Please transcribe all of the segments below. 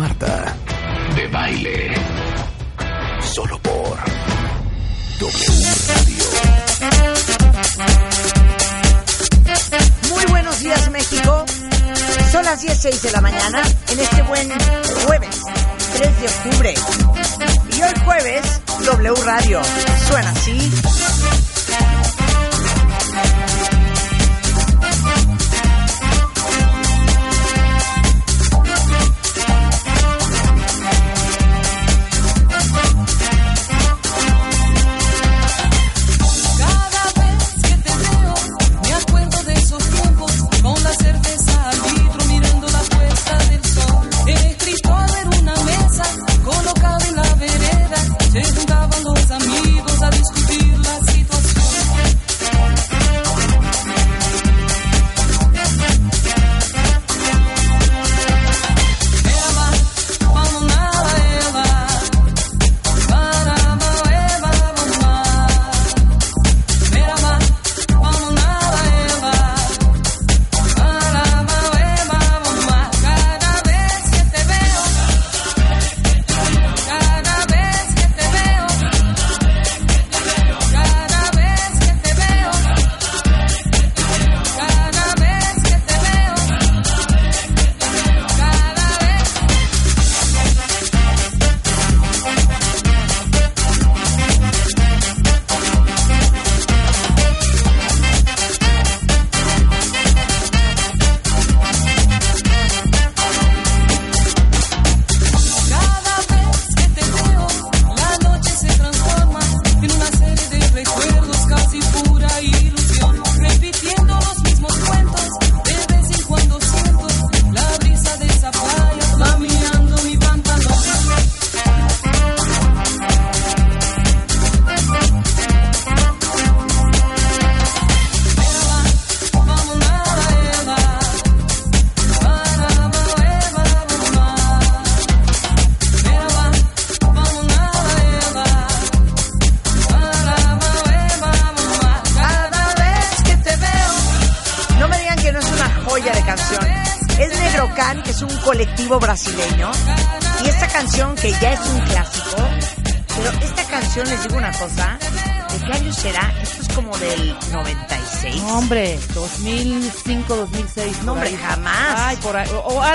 Marta de Baile. Solo por W Radio. Muy buenos días, México. Son las 16 de la mañana en este buen jueves, 3 de octubre. Y hoy jueves, W Radio suena así.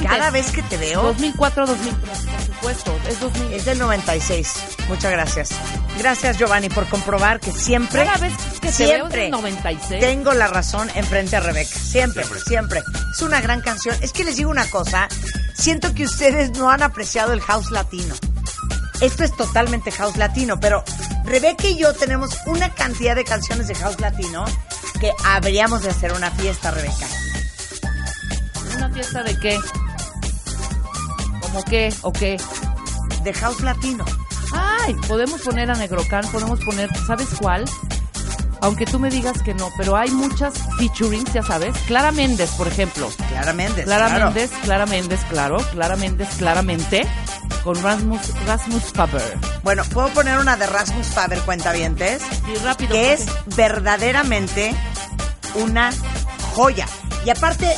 Antes. Cada vez que te veo. 2004, 2003, por supuesto. Es 2000. Es del 96. Muchas gracias. Gracias, Giovanni, por comprobar que siempre, Cada vez que te veo es siempre del 96. tengo la razón enfrente a Rebeca. Siempre, siempre, Es una gran canción. Es que les digo una cosa. Siento que ustedes no han apreciado el house latino. Esto es totalmente house latino, pero Rebeca y yo tenemos una cantidad de canciones de house latino que habríamos de hacer una fiesta, Rebeca. ¿Una fiesta de qué? ¿Cómo qué? ¿O qué? De house latino. Ay, podemos poner a Negrocan, podemos poner, ¿sabes cuál? Aunque tú me digas que no, pero hay muchas featurings, ya sabes. Clara Méndez, por ejemplo. Clara Méndez. Clara claro. Méndez, Clara Méndez, claro. Clara Méndez, claramente. Con Rasmus, Rasmus Faber. Bueno, puedo poner una de Rasmus Faber, cuentavientes. Y rápido. que es verdaderamente una joya. Y aparte,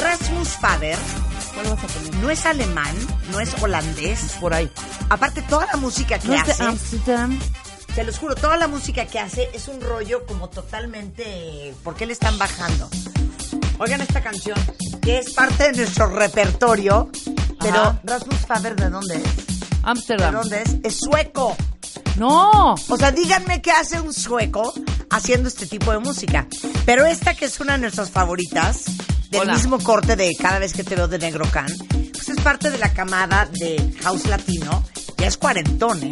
Rasmus Faber ¿Cuál vas a poner? no es alemán, no es holandés. Por ahí. Aparte, toda la música que ¿No es de hace, Amsterdam? te los juro, toda la música que hace es un rollo como totalmente... ¿Por qué le están bajando? Oigan esta canción, que es parte de nuestro repertorio, pero Ajá. Rasmus Faber, ¿de dónde es? ¿De Amsterdam. dónde es? Es sueco. No. O sea, díganme qué hace un sueco haciendo este tipo de música. Pero esta que es una de nuestras favoritas, del Hola. mismo corte de cada vez que te veo de Negro Can, pues es parte de la camada de House Latino. Ya es cuarentón, ¿eh?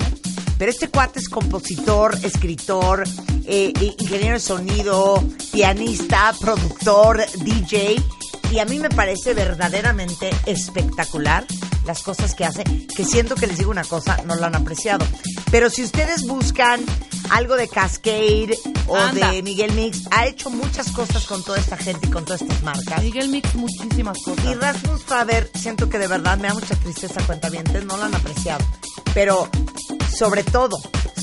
Pero este cuate es compositor, escritor, eh, eh, ingeniero de sonido, pianista, productor, DJ. Y a mí me parece verdaderamente espectacular las cosas que hace, que siento que les digo una cosa, no lo han apreciado. Pero si ustedes buscan algo de Cascade o Anda. de Miguel Mix, ha hecho muchas cosas con toda esta gente y con todas estas marcas. Miguel Mix, muchísimas cosas. Y Rasmus Faber, siento que de verdad me da mucha tristeza cuentavientes, no lo han apreciado. Pero sobre todo,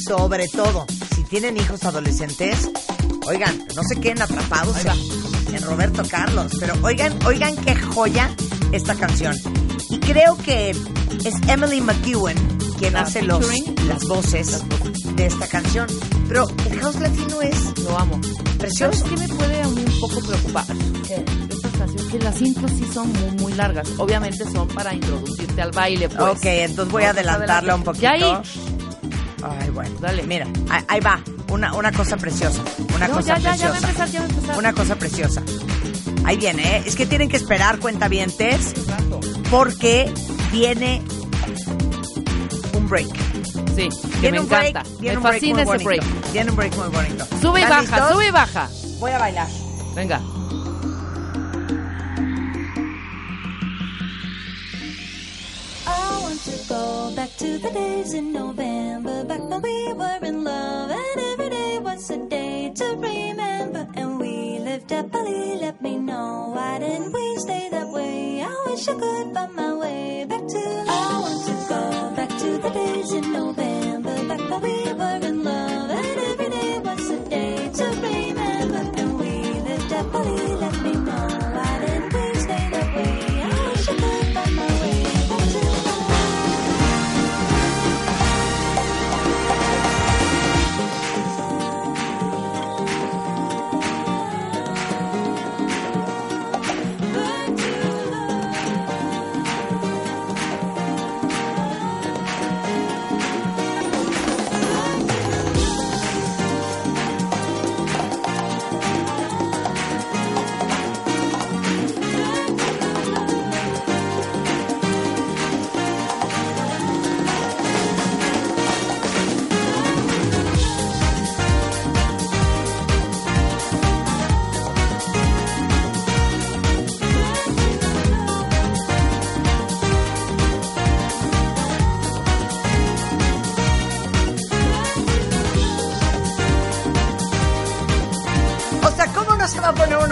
sobre todo, si tienen hijos adolescentes, oigan, no se queden atrapados en, en Roberto Carlos, pero oigan, oigan qué joya esta canción. Y creo que es Emily McEwen quien La hace los, las voces de esta canción. Pero el house latino es Lo amo. ¿Sabes precioso. qué me puede a mí un poco preocupar? De esta estación, que las intros sí son muy, muy largas. Obviamente son para introducirte al baile, pues. Ok, entonces voy a adelantarla un poquito. Ya ahí. Ay, bueno. Dale. Mira, ahí, ahí va. Una, una cosa preciosa. Una No, cosa ya, ya, ya va a preciosa. empezar, ya va a empezar. Una cosa preciosa. Ahí viene, ¿eh? Es que tienen que esperar, cuentavientes, porque viene un break. Sí, que Viene me un break, encanta. viene Me un break fascina muy ese bonito. break. Viene un break muy bonito. Sube y ¿Están baja, listos? sube y baja. Voy a bailar. Venga. To the days in November, back when we were in love, and every day was a day to remember. And we lived happily, let me know why didn't we stay that way? I wish I could find my way back to. I want to go back to the days in November, back when we were in love, and every day was a day to remember. And we lived happily, let me know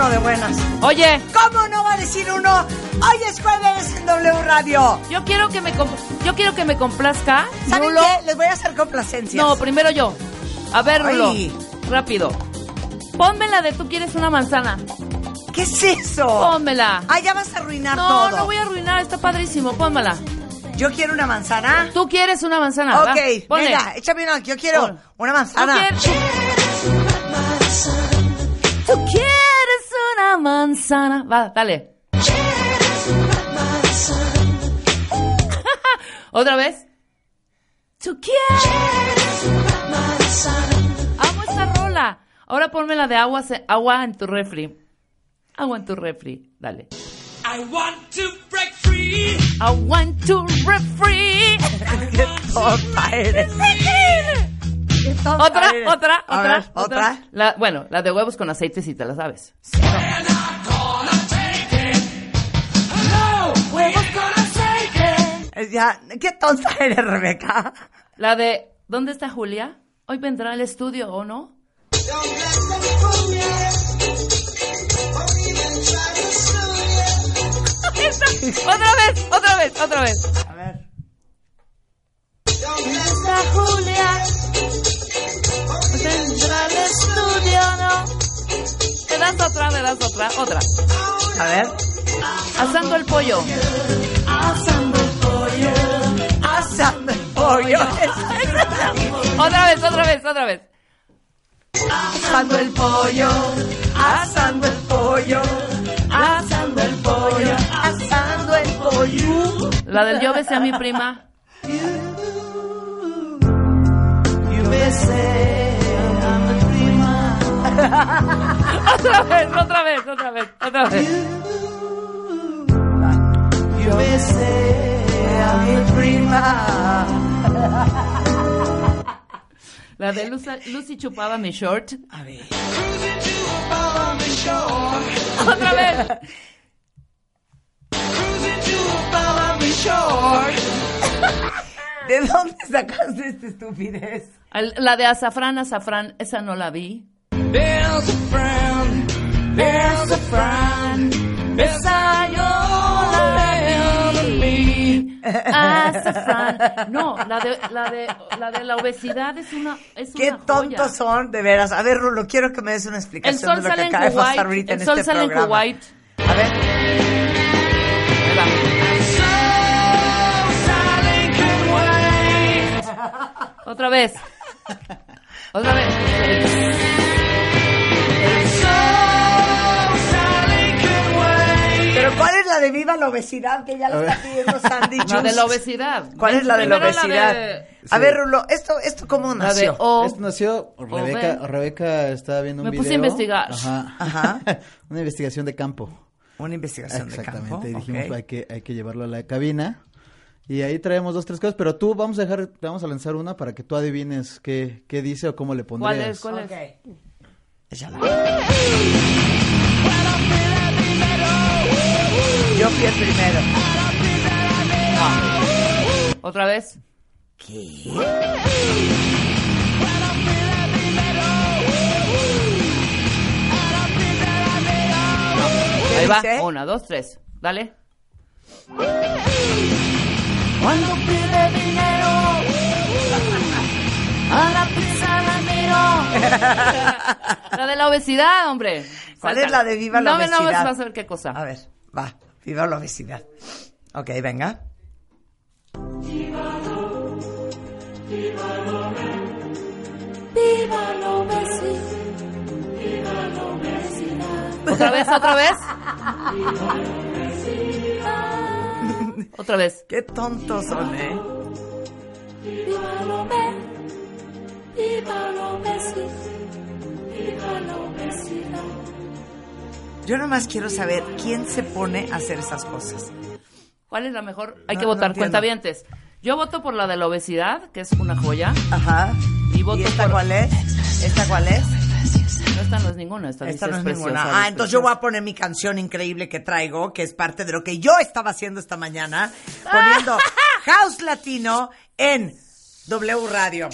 uno de buenas? Oye, ¿Cómo no va a decir uno? Hoy es jueves en W Radio. yo quiero que me compl- yo quiero que me complazca. ¿Saben Rulo. qué? Les voy a hacer complacencias. No, primero yo. A ver, Rulo. Ay. Rápido. Ponme la de tú quieres una manzana. ¿Qué es eso? Pónmela. Ah, ya vas a arruinar No, todo. no voy a arruinar, está padrísimo. Pónmela. Yo quiero una manzana. Tú quieres una manzana. Ok, va, ponle. venga, échame una. Yo quiero Pon. una ¿Tú manzana. quieres? Tú quieres manzana. Va, dale. ¿Otra vez? Tú quieres Amo esta rola. Ahora ponme la de agua, agua en tu refri. Agua en tu refri. Dale. I want to break free. Agua en tu refri. Qué tonta eres. Otra, otra, otra, otra. La, bueno, la de huevos con aceite si te la sabes. Ya, qué tonta eres, Rebeca. La de ¿Dónde está Julia? Hoy vendrá al estudio, ¿o no? Otra vez, otra vez, otra vez. A ver. ¿Dónde está Julia? Hoy vendrá al estudio, ¿no? Me das otra, me das otra, otra. A ver. Asando el pollo. Asando el pollo. Asando el pollo. Otra vez, otra vez, otra vez. Asando el pollo. Asando el pollo. Asando el pollo. Asando el pollo. La del yo besé a mi prima. otra vez, otra vez, otra vez, otra vez. A prima. La de Lucy, Lucy, chupaba mi short. A ver. Otra vez. ¿De dónde sacaste esta estupidez? El- La de azafrán, azafrán, esa no la vi. There's a friend, there's a friend, beside Azafrán. No, la de, la de, la de la obesidad es una, es Qué una joya. tontos son, de veras. A ver, Rulo, quiero que me des una El explicación sol de lo que acaba de pasar Kuwait. ahorita El en sol este sale en programa. Kuwait. A ver. Otra vez. Otra vez. pero ¿cuál es la de viva la obesidad que ya la está pidiendo Sandy La de la obesidad. ¿Cuál es la de la Primero obesidad? de- A ver, Rulo, ¿esto, esto cómo La de nació? O. Esto nació, Rebeca, ven. Rebeca estaba viendo un Me video. puse a investigar. Ajá. Ajá. Una investigación de campo. Una investigación de Exactamente. campo. Y dijimos, ok. hay, que, hay que llevarlo a la cabina. Y ahí traemos dos, tres cosas. Pero tú, vamos a dejar, te vamos a lanzar una para que tú adivines qué, qué dice o cómo le ¿Cuál pondrías. es? ¿Cuál es? Ok. Échala. Yo fui el primero. ¿Otra vez? ¿Qué? Ahí va. Una, dos, tres. Dale. Cuando pide dinero, a la pizza la miro. La de la obesidad, hombre. ¿Cuál es la de viva la no, me- No, obesidad? vas a ver qué cosa. A ver, va. Viva la obesidad. Ok, venga. Viva la obesidad. Viva la obesidad. ¿Otra vez? ¿Otra vez? Otra vez. Qué tontos son, ¿eh? Yo nomás quiero saber quién se pone a hacer esas cosas. ¿Cuál es la mejor? Hay No, que no votar, entiendo. cuentavientes. Yo voto por la de la obesidad, que es una joya. Ajá. Y voto esta por- cuál es? ¿Esta cuál es? Esta no es ninguna. Esta, Esta dice no es es ninguna. preciosa, Ah, es entonces yo voy a poner mi canción increíble que traigo, que es parte de lo que yo estaba haciendo esta mañana, poniendo House Latino en W Radio.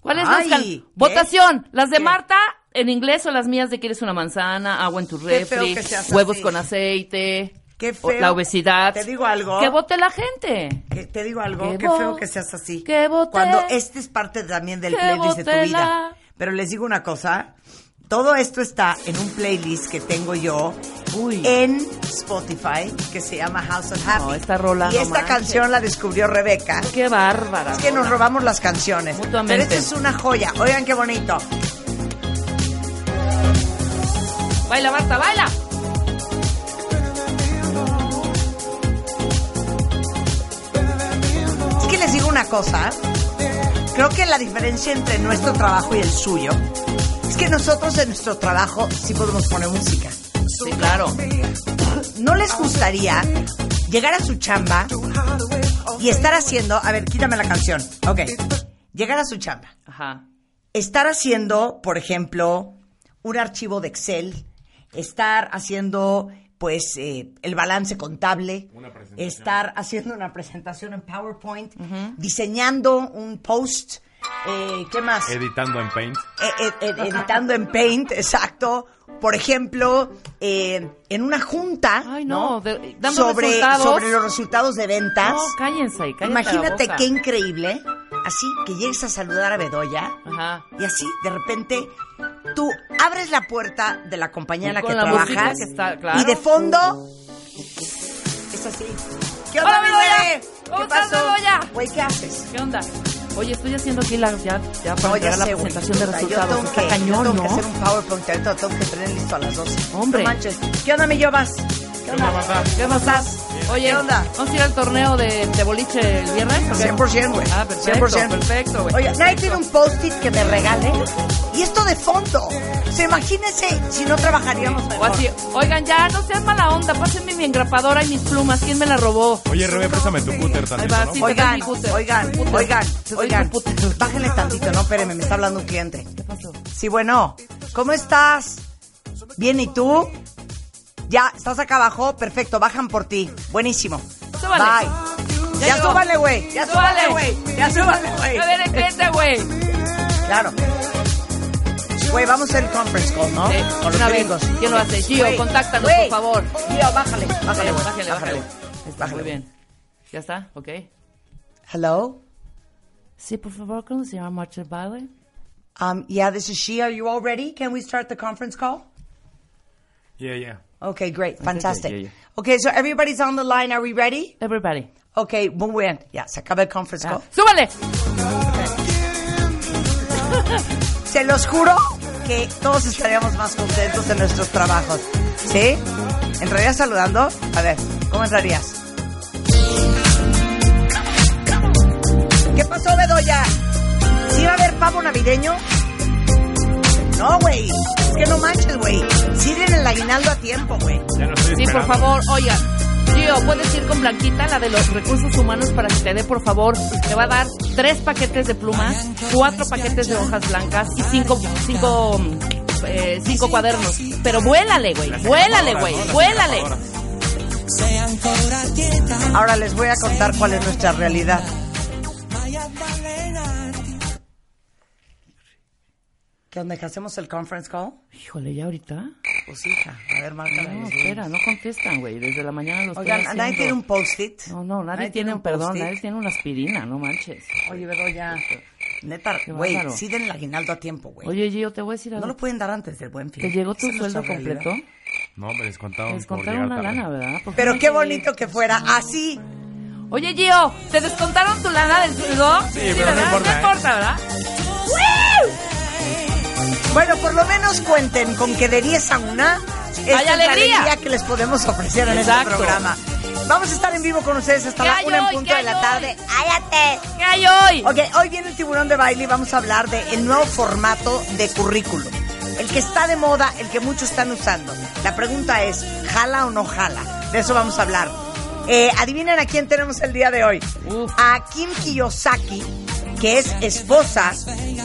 ¿Cuál es Ay, la ¿qué? Votación. ¿Las de ¿Qué? Marta en inglés o las mías de quieres una manzana, agua en tu refri, huevos así. con aceite, Qué feo. la obesidad? Te digo algo. Que vote la gente. Que te digo algo, Que qué feo que seas así. que vote- Cuando este es parte también del playlist de tu vida. la- Pero les digo una cosa, todo esto está en un playlist que tengo yo Uy. en Spotify que se llama House of Happy. No, esta rola y no esta manches. canción la descubrió Rebeca. Qué bárbara. Es que nos robamos las canciones. Mutuamente. Pero esta es una joya. Oigan qué bonito. Baila, Marta, baila. Es que les digo una cosa. Creo que la diferencia entre nuestro trabajo y el suyo es que nosotros en nuestro trabajo sí podemos poner música. Sí, claro. ¿No les gustaría llegar a su chamba y estar haciendo, a ver, quítame la canción, ok, llegar a su chamba, Ajá. estar haciendo, por ejemplo, un archivo de Excel, estar haciendo, pues, eh, el balance contable, estar haciendo una presentación en PowerPoint, diseñando un post, eh, ¿qué más? Editando en Paint. Eh, eh, editando en Paint, exacto. Por ejemplo, eh, en una junta, Ay, no, de- dando sobre, resultados. sobre los resultados de ventas. No, cállense ahí, cállate Imagínate la boca. qué increíble, así que llegues a saludar a Bedoya Ajá. y así de repente tú abres la puerta de la compañía en la que la trabajas que está- claro. y de fondo es así. ¿Qué onda, Hola, Bedoya. bebé? ¿Cómo ¿Qué estás? Bedoya? Güey, ¿qué haces? ¿Qué onda? Oye, estoy haciendo aquí la, ya, ya para No, ya la presentación de resultados. Yo tengo, Está que, cañón, yo tengo ¿no? que hacer un PowerPoint, ahorita lo tengo que tener listo a las 12. Hombre. No manches. ¿Qué onda, mi Yobas? ¿Qué onda? ¿Qué ¿Cómo estás? Oye, ¿Qué onda? ¿vamos a ir al torneo de, de boliche el viernes? o qué? 100%, güey. Ah, perfecto, 100%. perfecto, güey. Oye, nadie tiene un post-it que me regale. Y esto de fondo. O sea, imagínense si no trabajaríamos O mejor. así, oigan, ya, no sean mala onda, pásenme mi engrapadora y mis plumas, ¿quién me la robó? Oye, Rebe, préstame tu cúter sí. Oigan, oigan, Cúter. oigan, oigan. cúter. Bájenle tantito, no, espérenme, me está hablando un cliente. ¿Qué pasó? Sí, bueno, ¿cómo estás? Bien, ¿y tú? Ya, ¿estás acá abajo? Perfecto, bajan por ti. Buenísimo. Súbale. Bye. Ya Ya súbale, güey. Ya súbale, güey. Ya súbale, güey. A ver, gente, güey. Claro. Güey, vamos a hacer el conference call, ¿no? Sí, Con los gringos. ¿Quién lo hace? Gio, Güey, contáctanos, güey. por favor. Gio, bájale, bájale, güey. Bájale, bájale. Bájale. Muy bien. ¿Ya está? ¿Ok? Hello? Sí, por favor, ¿cómo se llama Marcha de Baile? Um, yeah, this is she. Are you all ready? Can we start the conference call? Yeah, yeah. Okay, great. Fantastic. yeah, yeah. Okay, so everybody's on the line. Are we ready? Everybody. Okay, muy bien. Ya, se acaba el conference Ah, call. ¡Súbale! Se los juro que todos estaríamos más contentos en nuestros trabajos. ¿Sí? ¿Entrarías saludando? A ver, ¿cómo entrarías? ¿Qué pasó, Bedoya? ¿Sí va a haber pavo navideño? No, güey. Es que no manches, güey. Sí den el aguinaldo a tiempo, güey. Ya no estoy Sí, por esperando. favor, oiga. Gio, ¿puedes ir con Blanquita, la de los recursos humanos, para que te dé, por favor? Te va a dar tres paquetes de plumas, cuatro paquetes de hojas blancas y cinco, cinco, eh, cinco cuadernos. Pero vuélale, güey, vuélale, güey, vuélale. Ahora les voy a contar cuál es nuestra realidad. ¿Qué onda? ¿Que hacemos el conference call? Híjole, ¿ya ahorita? Pues hija, a ver, márcala. No, espera, no contestan, güey. Desde la mañana lo estoy Oigan, haciendo. ¿nadie tiene un post-it? No, no, nadie, ¿Nadie tiene, un perdón, post-it? nadie tiene una aspirina, no manches. Oye, Bedoya, neta, Qué güey, bárbaro. sí den el aguinaldo a tiempo, güey. Oye, Gio, te voy a decir no algo. lo pueden dar antes del buen fin. ¿Te llegó tu Esa es sueldo nuestra realidad. completo? No, me descontaron. Les por contaron llegar una tarde. lana, ¿verdad? ¿Por Pero no qué bonito que fuera así. Oye, Gio, ¿te descontaron tu lana del sueldo? Sí, pero no ¿verdad? importa, No ¿eh? importa, ¿verdad? Bueno, por lo menos cuenten con que de 10 a 1 esta ¡Hay es la alegría! alegría que les podemos ofrecer en Exacto. este programa. Vamos a estar en vivo con ustedes hasta ¿Qué la una en hoy? punto ¿Qué de la hay tarde. ¡Cállate! ¿Qué hay hoy? Ok, hoy viene el tiburón de baile y vamos a hablar del el nuevo formato de currículum. El que está de moda, el que muchos están usando. La pregunta es, ¿jala o no jala? De eso vamos a hablar. Eh, adivinen a quién tenemos el día de hoy. Uf. A Kim Kiyosaki, que es esposa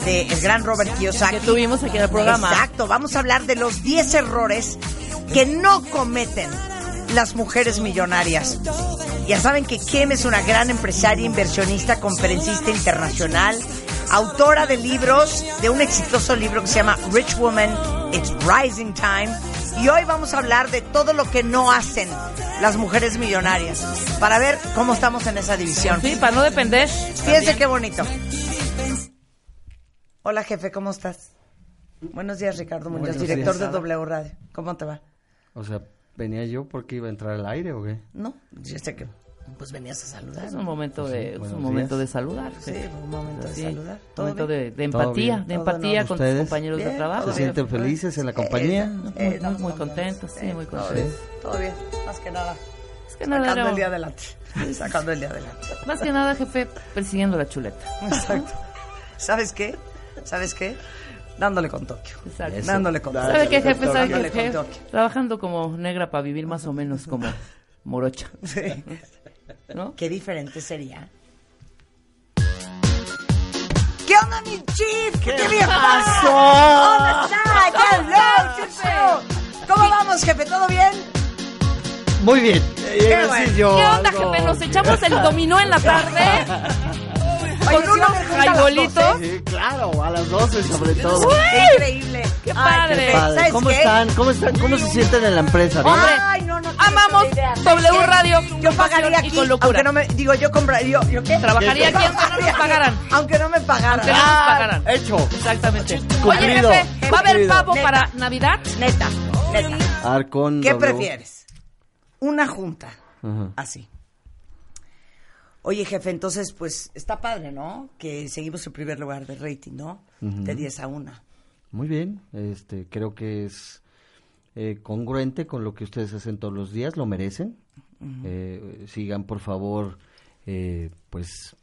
del gran Robert Kiyosaki. Que tuvimos aquí en el programa. Exacto, vamos a hablar de los 10 errores que no cometen las mujeres millonarias. Ya saben que Kim es una gran empresaria, inversionista, conferencista internacional, autora de libros, de un exitoso libro que se llama Rich Woman, It's Rising Time. Y hoy vamos a hablar de todo lo que no hacen las mujeres millonarias, para ver cómo estamos en esa división. Sí, para no depender. Fíjense qué bonito. Hola, jefe, ¿cómo estás? Buenos días, Ricardo Muñoz, Buenos director días. de W Radio. ¿Cómo te va? O sea, ¿venía yo porque iba a entrar al aire o qué? No, yo sé que pues venías a saludar. Es un momento de, es un buenos momento días. de saludar. Sí, un momento de saludar. Un ¿Todo momento de, de ¿Todo empatía, de ¿Todo empatía con tus compañeros de trabajo. ¿Se sienten felices en la compañía? Eh, Muy, eh, muy, muy contentos, sí, muy Todo contentos. bien, todo bien, más que nada. Es que nada, Sacando el día adelante. Sacando el día adelante. más que nada, jefe, persiguiendo la chuleta. Exacto. ¿Sabes qué? ¿Sabes qué? Dándole con Tokio. Exacto. Dándole con Tokio. ¿Sabe qué, jefe? ¿Sabe qué, jefe? Trabajando como negra para vivir más o menos como morocha. Sí. ¿No? Qué diferente sería. ¿Qué onda, mi chief? ¿Qué, te pasó? ¿Dónde está? Hello, chucho. ¿Cómo vamos, jefe? ¿Todo bien? Muy bien. Qué bueno. yo ¿Qué onda, jefe? ¿Nos echamos el dominó en la tarde? Con ¿sí unos jaibolitos. 12? Sí, claro, a las 12 sobre todo. ¡Qué increíble! ¡Qué Ay, padre! jefe, Padre, ¿sabes ¿Cómo qué? están? ¿Cómo están? ¿Cómo se sienten en la empresa? ¿Bien? Hombre, Ay, amamos. W. Radio Yo pagaría aquí, con locura. aunque no me... Digo, yo compraría... Yo, ¿yo qué? Trabajaría aquí aunque no nos pagaran. Aunque no me pagaran. Aunque no nos Ah, pagaran. Hecho. Exactamente. Oye, jefe, ¿va a haber pavo Neta. para Navidad? Neta, neta. Arcon. ¿Qué W. prefieres? Una junta. Así. Oye, jefe, entonces, pues, está padre, ¿no? Que seguimos en primer lugar de rating, ¿no? De 10 a 1. Muy bien. Este, creo que es eh, congruente con lo que ustedes hacen todos los días. Lo merecen. Eh, sigan, por favor, eh, pues,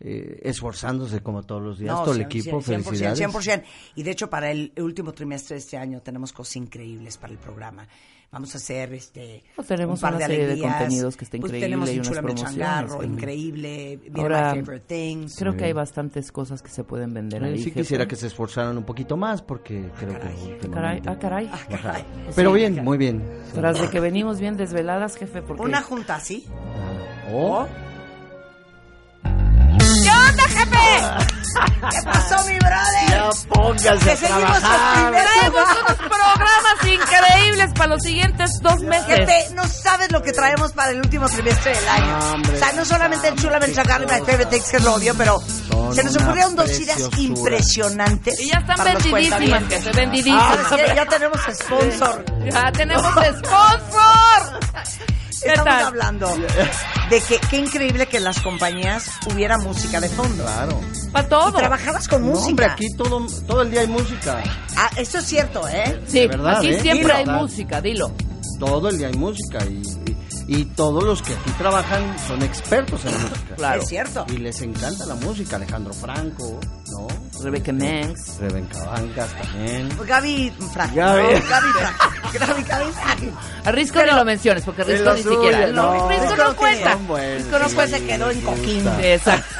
eh, esforzándose como todos los días. todo el equipo. 100%, Felicidades. 100%. Y de hecho, para el último trimestre de este año tenemos cosas increíbles para el programa. Vamos a hacer este Pues tenemos un par de una serie de alegrías. contenidos que está Pues increíble tenemos y unas promociones que- increíble. Ahora, My Favorite Things. Creo que hay bastantes cosas que se pueden vender Eh, ahí. sí jefe. quisiera que se esforzaran un poquito más porque creo caray. que Ah, caray, últimamente- ah, caray. Caray. Pero Sí. bien, muy bien. Sí. Tras de que venimos bien desveladas, jefe, porque... Una junta así. O jefe! ¿Qué pasó, mi brother? Ya póngase Que a seguimos trabajar. Traemos unos programas increíbles para los siguientes dos meses. Jefe, no sabes lo que traemos para el último trimestre del año. Hombre, o sea, no solamente el Chula Menchagar y My Favorite Things, que es lo obvio, pero se nos ocurrieron dos ideas impresionantes. Y ya están vendidísimas, vendidísimas. Ah, ya, ya tenemos sponsor. Ya tenemos sponsor. ¿Qué Estamos tal? hablando de que qué increíble que en las compañías hubiera música de fondo. Claro. Para todo. Y trabajabas con No, música. hombre, aquí todo, todo el día hay música. Ah, esto es cierto, ¿eh? Sí, De verdad, aquí ¿eh? siempre Dilo. hay música, dilo. Todo el día hay música y, y, todos los que aquí trabajan son expertos en música. Claro. Es cierto. Y les encanta la música. Alejandro Franco, ¿no? Rebecca Manx. Rebeca Bancas también. Gaby Frágil. Gaby. ¿no? Gaby Frágil. Gaby, Gaby. A Risco ni lo menciones, porque Risco ni siquiera. No, no. Risco no no cuenta. Risco no cuenta. se quedó en coquín. Exacto.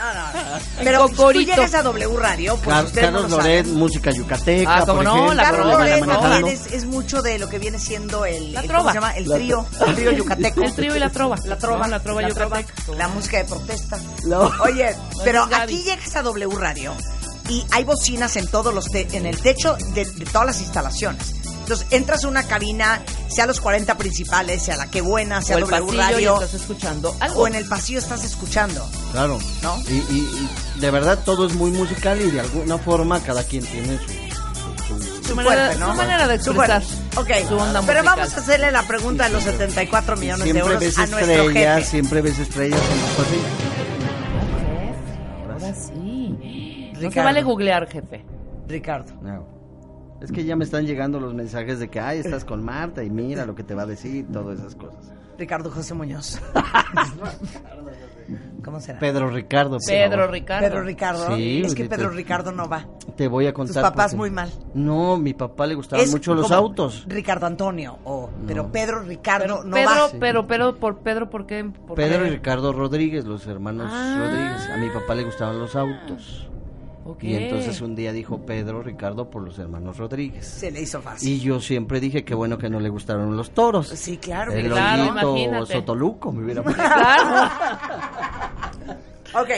Pero si tú llegas a W Radio, pues Car- ustedes no Carlos lo Loret, saben. música yucateca, Ah, por no, ejemplo. la Carlos trova, Loret la trova. también es, es mucho de lo que viene siendo el, La el- trova. ¿cómo se llama? El La- trío, el trío yucateco. El trío y la trova. La trova, La trova yucateca. la música de protesta. No. Oye, pero aquí llegas a W Radio y hay bocinas en todos los te- en el techo de, de todas las instalaciones. Entonces entras a una cabina, sea los 40 principales, sea la que buena, sea O el W pasillo y Radio, estás escuchando algo. o en el pasillo estás escuchando. Claro. ¿No? Y, y- y de verdad todo es muy musical y de alguna forma cada quien tiene su... su- su- Su manera, fuerte, ¿no? su manera de expresar. Ok, Su onda pero musical. vamos a hacerle la pregunta de los 74 millones de Siempre euros ves a nuestro estrellas, jefe. siempre ves estrellas en los pasillos. Ahora sí. No se Ricardo. vale googlear, jefe. Ricardo. No. Es que ya me están llegando los mensajes de que, ay, estás con Marta y mira lo que te va a decir, todas esas cosas. Ricardo José Muñoz. ¿Cómo será? Pedro Ricardo. Pedro. Ricardo. Pedro Ricardo. Sí, es que Pedro Ricardo no va. Te voy a Tus contar. papás porque- muy mal. No, mi papá le gustaban Es mucho los como autos. Ricardo Antonio, o, pero No. Pedro Ricardo no Pedro, va. pero, pero, por Pedro, ¿por qué? ¿Por Pedro qué? y Ricardo Rodríguez, los hermanos Ah. Rodríguez. A mi papá le gustaban los autos. Y entonces un día dijo Pedro Ricardo por los hermanos Rodríguez. Se le hizo fácil. Y yo siempre dije que bueno que no le gustaron los toros. Sí, claro. El Claro, imagínate. Sotoluco me hubiera Claro. Ok,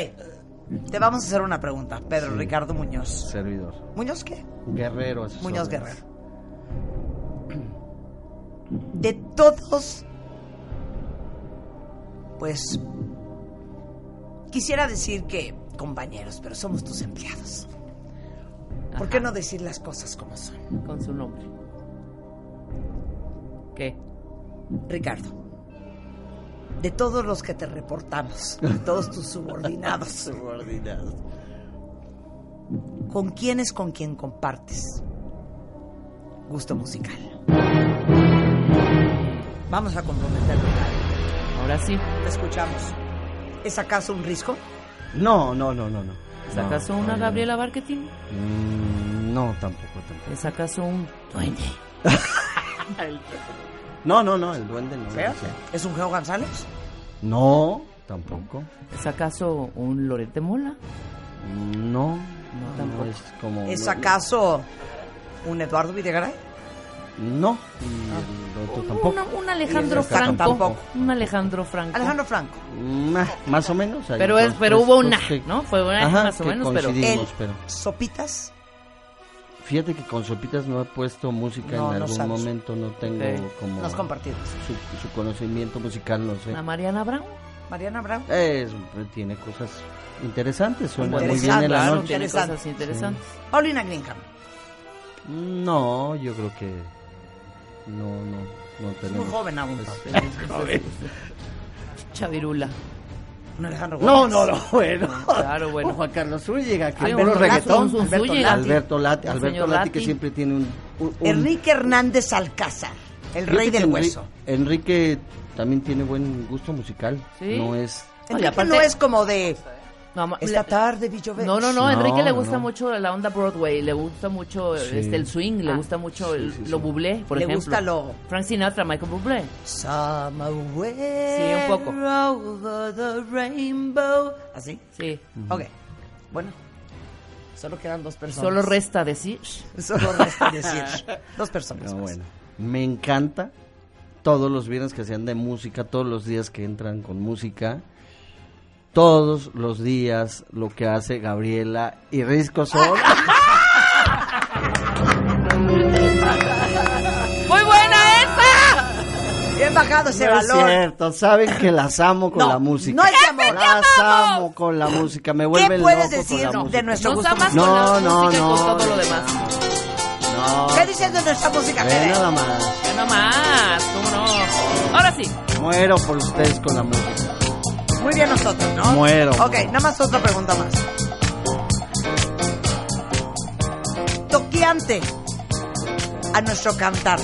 te vamos a hacer una pregunta, Pedro Ricardo Muñoz. servidor. ¿Muñoz qué? Guerrero. Muñoz. Guerrero. De todos, pues, quisiera decir que compañeros, pero somos tus empleados. ¿Por qué no decir las cosas como son? Con su nombre. ¿Qué? Ricardo, de todos los que te reportamos, de todos tus subordinados, Subordinados. ¿con quién es con quien compartes gusto musical? Vamos a comprometerlo. Ahora sí. Te escuchamos. ¿Es acaso un risco? No, no, no, no, no. ¿Es No, acaso una no, Gabriela Barquetín? Mm, no, tampoco, tampoco. ¿Es acaso un duende? No, no, no, el duende no. ¿Feo? no sé. ¿Es un Geo González? No, tampoco. ¿Es acaso un Loret de Mola? No, no, tampoco. es como. ¿Es no, acaso un Eduardo Videgaray? No, y el otro tampoco. Una- un Alejandro Franco. tampoco. Un Alejandro Franco. Alejandro Franco. Mm, ah, más o menos. hay Pero es- dos, pero tres hubo una, que- ¿no? Fue una, Ajá, más o que menos, pero- ¿El pero Sopitas? fíjate que con Sopitas no he puesto música No, en algún sabes. momento, no tengo Ok. como No has compartido. su, su conocimiento musical, no sé. ¿A Mariana Brown? Mariana Brown. Es, tiene cosas interesantes, suena muy bien Interesante, en la Claro, noche. tiene Interesante. cosas interesantes. Paulina Greenham. No, yo creo que no, no, no Muy tenemos. joven aún. Chavirula. Un Alejandro No, Gómez. no, no, bueno. Claro, bueno. Juan Carlos Zúñiga, que Ay, Alberto reggaetón. Alberto Zúñiga. Lati. Alberto Lati, Alberto Lati, que siempre tiene un... un- un- Enrique Hernández Alcázar, el rey del hueso. Enrique también tiene buen gusto musical. Sí. No es... Enrique aparte- no es como de No, esta le- tarde vi llover. No, no, no, No, Enrique le gusta no. mucho la onda Broadway, le gusta mucho Sí. este, el swing, le Ah. gusta mucho el- sí, sí. lo bublé, por Le ejemplo. gusta lo- Frank Sinatra, Michael Bublé. Somewhere Sí, un poco. over the rainbow. ¿Así? Sí. Ok. Bueno. Solo quedan dos personas. Solo resta decir. Solo resta decir. Dos personas. No, más. bueno. Me encanta todos los viernes que sean de música, todos los días que entran con música. Todos los días lo que hace Gabriela y Risco son... ¡Muy buena esa! Bien bajado ese No es valor. cierto, saben que las amo con No, la música. no es de amor. Las amo con la música, me vuelven ¿Qué puedes loco decir con la música. de nuestro Nos gusto amas No, con la no, música y no, con todo lo demás. No, ¿Qué dices de nuestra música, nada más. Que no más, ¿cómo no? Ahora sí. Muero por ustedes con la música. Muy bien nosotros, ¿no? Muero. Ok, nada más otra pregunta más. Toqueante a nuestro cantar.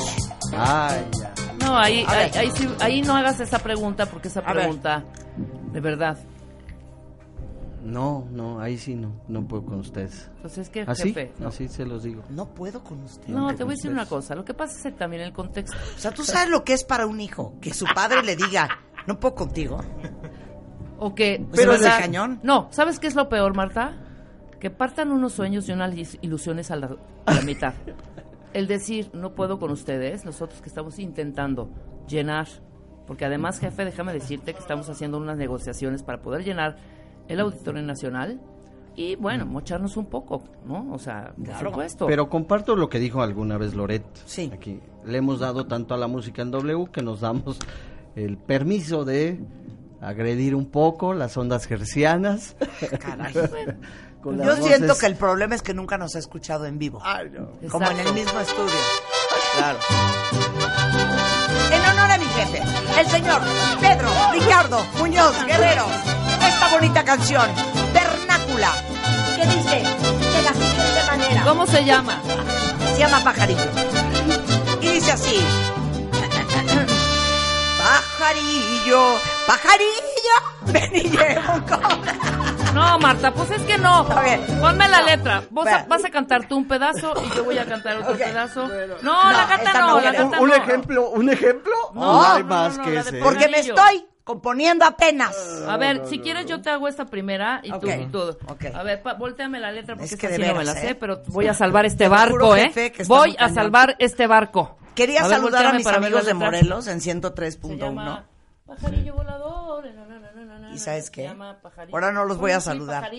Ay, ya. No, ahí, ahí, ahí, sí- ahí no hagas esa pregunta porque esa pregunta, de verdad. No, no, ahí sí no, no puedo con ustedes. Pues es que, ¿Así? jefe. Así se los digo. No puedo con usted. No, te voy a decir una cosa. Lo que pasa es que también el contexto. O sea, tú sabes lo que es para un hijo, que su padre le diga, no puedo contigo. O que. Pero es verdad- cañón. No, ¿sabes qué es lo peor, Marta? Que partan unos sueños y unas ilusiones a la, a la mitad. El decir, no puedo con ustedes, nosotros que estamos intentando llenar. Porque además, jefe, déjame decirte que estamos haciendo unas negociaciones para poder llenar el Auditorio Nacional y, bueno, mocharnos un poco, ¿no? O sea, por supuesto. Pero comparto lo que dijo alguna vez Loret. Sí. Aquí le hemos dado tanto a la música en W que nos damos el permiso de agredir un poco las ondas gercianas. Caray. Con Yo siento que el problema es que nunca nos ha escuchado en vivo. Como en el mismo estudio. Claro. En honor a mi jefe, el señor Pedro Ricardo Muñoz Guerrero, esta bonita canción, Vernácula, que dice de la siguiente manera. ¿Cómo se llama? Se llama Pajarillo. Y dice así. Pajarillo, pajarillo, ven y lleva un cobre. No, Marta, pues es que no. A ver. Ponme la letra. Vos vas a cantar tú un pedazo y yo voy a cantar otro pedazo. No, No, la canta esta no, no la canta ¿Un no. ejemplo? ¿Un ejemplo? No, No, hay no, más no, que ese. por- Porque me estoy componiendo apenas. A ver, si quieres yo te hago esta primera y tú Ok, y tú. ok. A ver, pa- volteame la letra porque Es que esta de sí no me veras, la ¿eh? sé, pero voy a salvar este Te lo juro, barco, jefe, ¿eh? Voy a salvar este barco. Quería A ver, saludar a mis para amigos de. Morelos en Se 103.1. llama Pajarillo volador. na, na, na, ¿Y sabes qué? Ahora no los voy a saludar.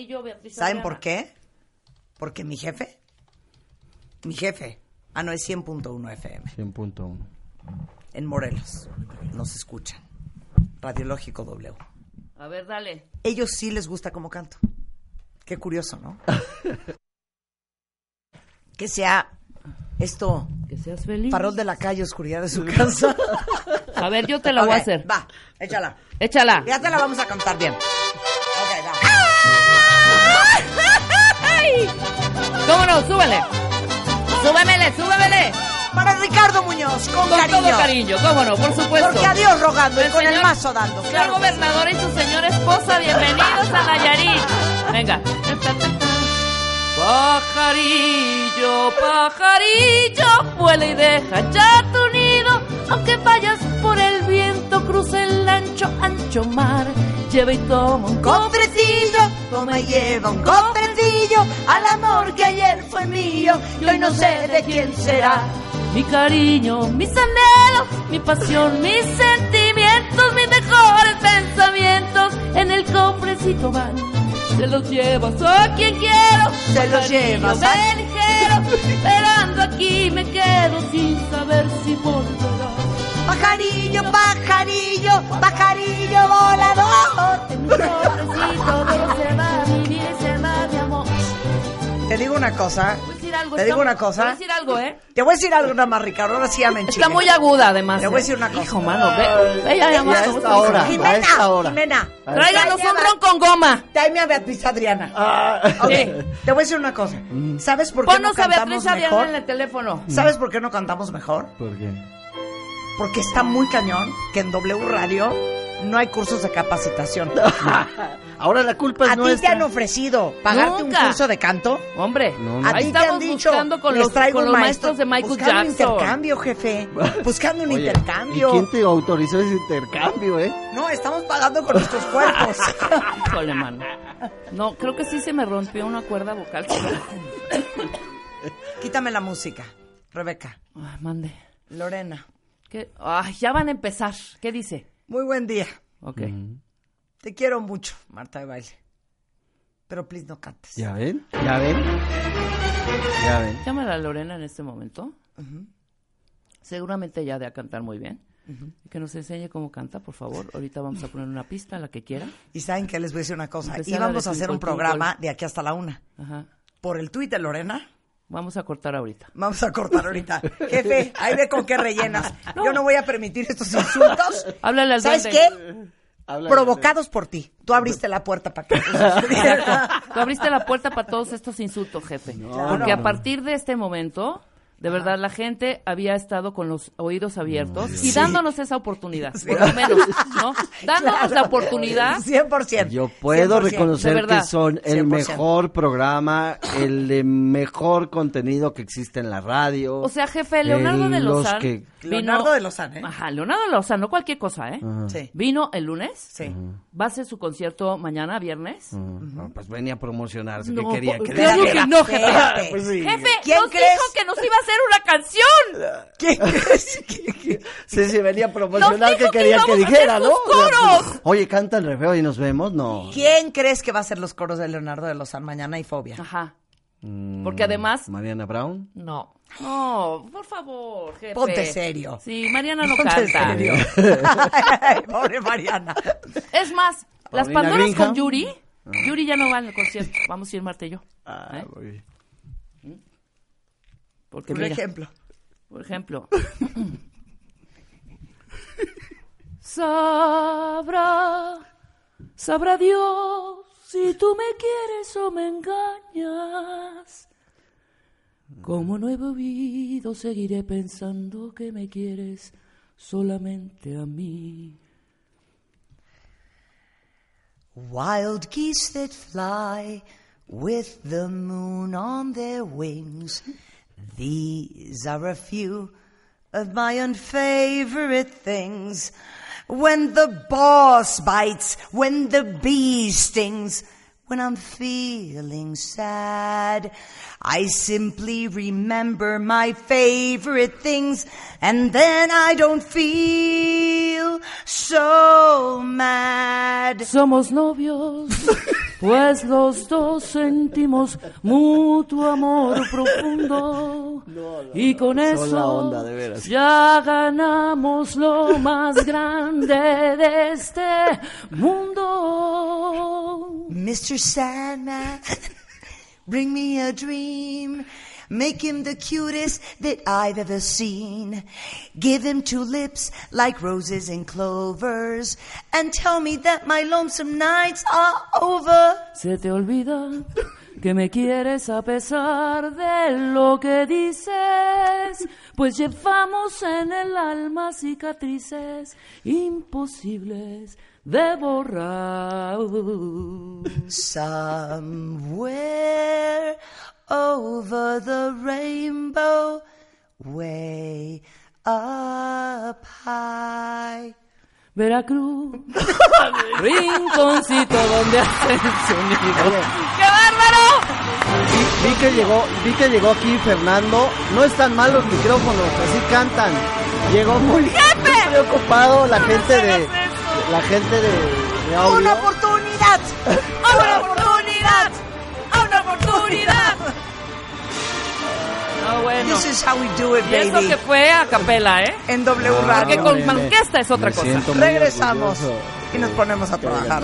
¿Saben por qué? Porque mi jefe, mi jefe, ah, no, es 100.1 FM, 100.1. en Morelos, nos escuchan. Radiológico W. A ver, dale. Ellos sí les gusta cómo canto. Qué curioso, ¿no? que sea esto, Que seas feliz. farol de la calle, oscuridad de su casa. A ver, yo te la voy a hacer. Va, échala. Échala. Ya te la vamos a cantar bien. Ok, va. ¿Cómo no? Súbele. Súbemele, súbemele. Para Ricardo Muñoz, con, Con cariño. todo cariño, cómo no, por supuesto. Porque a Dios rogando y El con el señor- mazo dando. Señor Claro que sí. gobernador y su señora esposa, bienvenidos a Nayarit. Venga. Pajarillo, pajarillo, vuela y deja ya tu nido, aunque vayas por el viento, cruza el ancho, ancho mar, lleva y toma un Cofrecillo, toma y lleva un cofrecillo al amor que ayer fue mío y hoy no sé de quién será. Mi cariño, mis anhelos, mi pasión, mis sentimientos, mis mejores pensamientos en el cofrecito van. Se los llevas a quien quiero, Se los llevas a- ligero, esperando aquí me quedo sin saber si volverá. Pajarillo, pajarillo, pajarillo volador. En mi cofrecito todo se va, mi vida y se va, mi amor. Te digo una cosa. Te decir algo. Digo una Te voy cosa. a decir algo, ¿eh? Te voy a decir algo nada más, Ricardo. Ahora sí enchilé. Está muy aguda, además. Te voy a ¿eh? decir una cosa. Hijo, mano, ve. ve ya, ya, Y a más, esta ¿cómo está? hora, a Jimena. Jimena. Tráiganos un a- ron con goma. Tráeme a Beatriz Adriana. Ah. Te voy a decir una cosa. ¿Sabes por qué no cantamos Beatriz Adriana mejor? en el teléfono. ¿Sabes por qué no cantamos mejor? ¿Por qué? Porque está muy cañón que en W Radio no hay cursos de capacitación. Ahora la culpa es ¿A ti te nuestra. han ofrecido pagarte Nunca. un curso de canto? Hombre, No, no. ¿A ahí ti te han dicho, buscando con les los, traigo con un los maestro? maestros de Michael Buscando Jackson. intercambio, jefe. Buscando un Oye, intercambio. ¿Y quién te autorizó ese intercambio, eh? No, estamos pagando con nuestros cuerpos. Híjole, mano. No, creo que sí se me rompió una cuerda vocal. Quítame la música, Rebeca. Ay, mande. Lorena. ¿Qué? Ay, ya van a empezar. ¿Qué dice? Muy buen día. Ok. Te quiero mucho, Marta de Baile. Pero please no cantes. ¿Ya ven? ¿Ya ven? ¿Ya ven? Llámala a Lorena en este momento. Seguramente ella de a cantar muy bien. Y Que nos enseñe cómo canta, por favor. Ahorita vamos a poner una pista, la que quiera. Y saben que les voy a decir una cosa. Empezar Íbamos a a hacer un programa de aquí hasta la una. Ajá. Por el tuit de Lorena. Vamos a cortar ahorita. Vamos a cortar ahorita. Jefe, ahí ve con qué rellenas. Yo no voy a permitir estos insultos. Háblale al ¿Sabes duende. qué? Provocados por ti. Tú abriste la puerta para que. Exacto. Tú abriste la puerta para todos estos insultos, jefe. Porque a no. partir de este momento, de verdad, la gente había estado con los oídos abiertos y dándonos esa oportunidad, por lo menos, ¿no? Dándonos la oportunidad. 100%. Yo puedo 100%. reconocer que son el 100%. mejor programa, el de mejor contenido que existe en la radio. O sea, jefe, Leonardo El- de los Lozán. que- Leonardo de Lozán, ¿eh? Ajá, Leonardo de Lozán, no cualquier cosa, ¿eh? Ajá. Sí. Vino el lunes. Sí. Va a hacer su concierto mañana, viernes. No, pues venía a promocionarse. No, ¿Qué quería? por- que claro dijera? que no, jefe. Pues sí. Jefe, ¿Quién nos crees? dijo que nos iba a hacer una canción. ¿Quién crees que- Sí, sí, venía a promocionar que quería que dijera, hacer ¿no? sus coros. Oye, canta el re feo y nos vemos, no. ¿Quién crees que va a ser los coros de Leonardo de Lozán mañana y Fobia? Ajá. Mm, Porque además- Mariana Brown. No. No, por favor, jefe. Ponte serio. Sí, Mariana no Ponte canta. serio. Ay, Pobre Mariana. Es más, las Pandoras con Yuri. Yuri ya no va al concierto. Vamos a ir Marta y yo. Ah, ¿Eh? Porque Por mira, ejemplo. por ejemplo. Sabrá, sabrá Dios si tú me quieres o me engañas. Como no he bebido, seguiré pensando que me quieres solamente a mí. Wild geese that fly with the moon on their wings. These are a few of my unfavorite things. When the boss bites, when the bee stings, when I'm feeling sad, I simply remember my favorite things and then I don't feel so mad. Somos novios, pues los dos sentimos mutuo amor profundo. Y con eso la onda, de veras. ya ganamos lo más grande de este mundo. Mr. Sandman, bring me a dream. Make him the cutest that I've ever seen. Give him two lips like roses and clovers. And tell me that my lonesome nights are over. Se te olvida que me quieres a pesar de lo que dices, pues llevamos en el alma cicatrices imposibles de borrar. Somewhere over the rainbow, way up high. Veracruz, rinconcito donde hacen sonido. ¡Qué bárbaro! Vi, vi que llegó, vi que llegó aquí Fernando. No están mal los micrófonos, así cantan. Llegó muy, muy preocupado la gente de la gente de, de audio. ¡Una oportunidad! ¡Una oportunidad! Is how we do it, Y eso baby. que fue a capela, ¿eh? En W Ah, Porque Radio. con me- me- orquesta es otra cosa. Regresamos orgulloso. y nos ponemos a trabajar.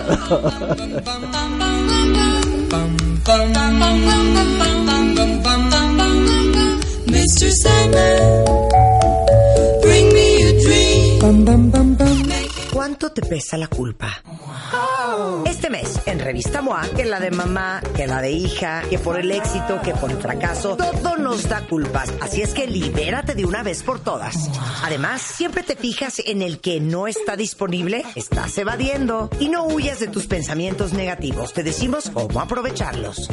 Mr. Sandman, bring me a dream. ¿Cuánto te pesa la culpa? Este mes, en Revista MOA, que la de mamá, que la de hija, que por el éxito, que por el fracaso, todo nos da culpas. Así es que libérate de una vez por todas. Además, siempre te fijas en el que no está disponible, estás evadiendo. Y no huyas de tus pensamientos negativos. Te decimos cómo aprovecharlos.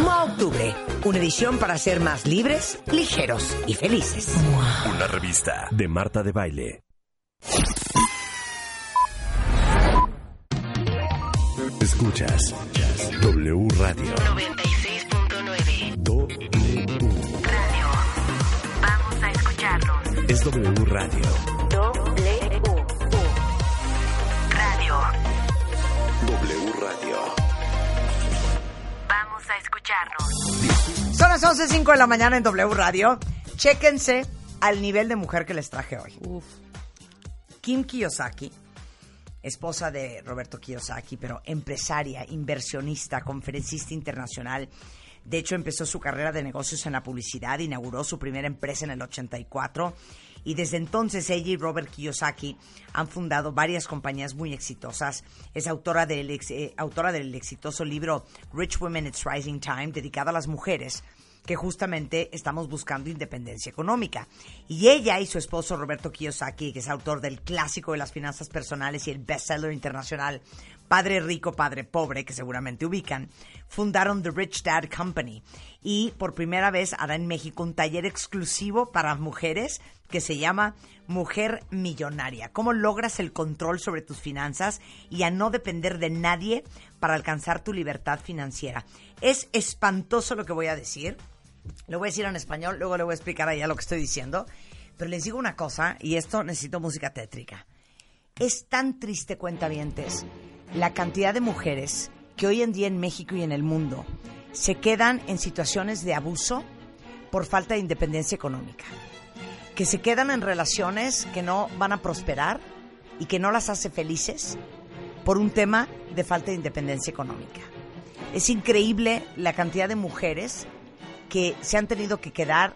MOA Octubre, una edición para ser más libres, ligeros y felices. Una revista de Marta de Baile. escuchas W Radio 96.9. W Radio. Vamos a escucharnos. Es W Radio. W. Radio. W Radio. Vamos a escucharnos. Son las 11.05 de la mañana en W Radio. Chéquense al nivel de mujer que les traje hoy. Kim Kiyosaki esposa de Roberto Kiyosaki, pero empresaria, inversionista, conferencista internacional. De hecho, empezó su carrera de negocios en la publicidad, inauguró su primera empresa en el 84 y desde entonces ella y Robert Kiyosaki han fundado varias compañías muy exitosas. Es autora del, ex- eh, autora del exitoso libro Rich Women It's Rising Time, dedicado a las mujeres que justamente estamos buscando independencia económica. Y ella y su esposo Roberto Kiyosaki, que es autor del clásico de las finanzas personales y el bestseller internacional Padre Rico, Padre Pobre, que seguramente ubican, fundaron The Rich Dad Company. Y por primera vez hará en México un taller exclusivo para mujeres que se llama Mujer Millonaria. ¿Cómo logras el control sobre tus finanzas y a no depender de nadie para alcanzar tu libertad financiera? Es espantoso lo que voy a decir. Lo voy a decir en español, luego le voy a explicar allá lo que estoy diciendo. Pero les digo una cosa, y esto necesito música tétrica. Es tan triste, cuentavientes, la cantidad de mujeres que hoy en día en México y en el mundo se quedan en situaciones de abuso por falta de independencia económica. Que se quedan en relaciones que no van a prosperar y que no las hace felices por un tema de falta de independencia económica. Es increíble la cantidad de mujeres que se han tenido que quedar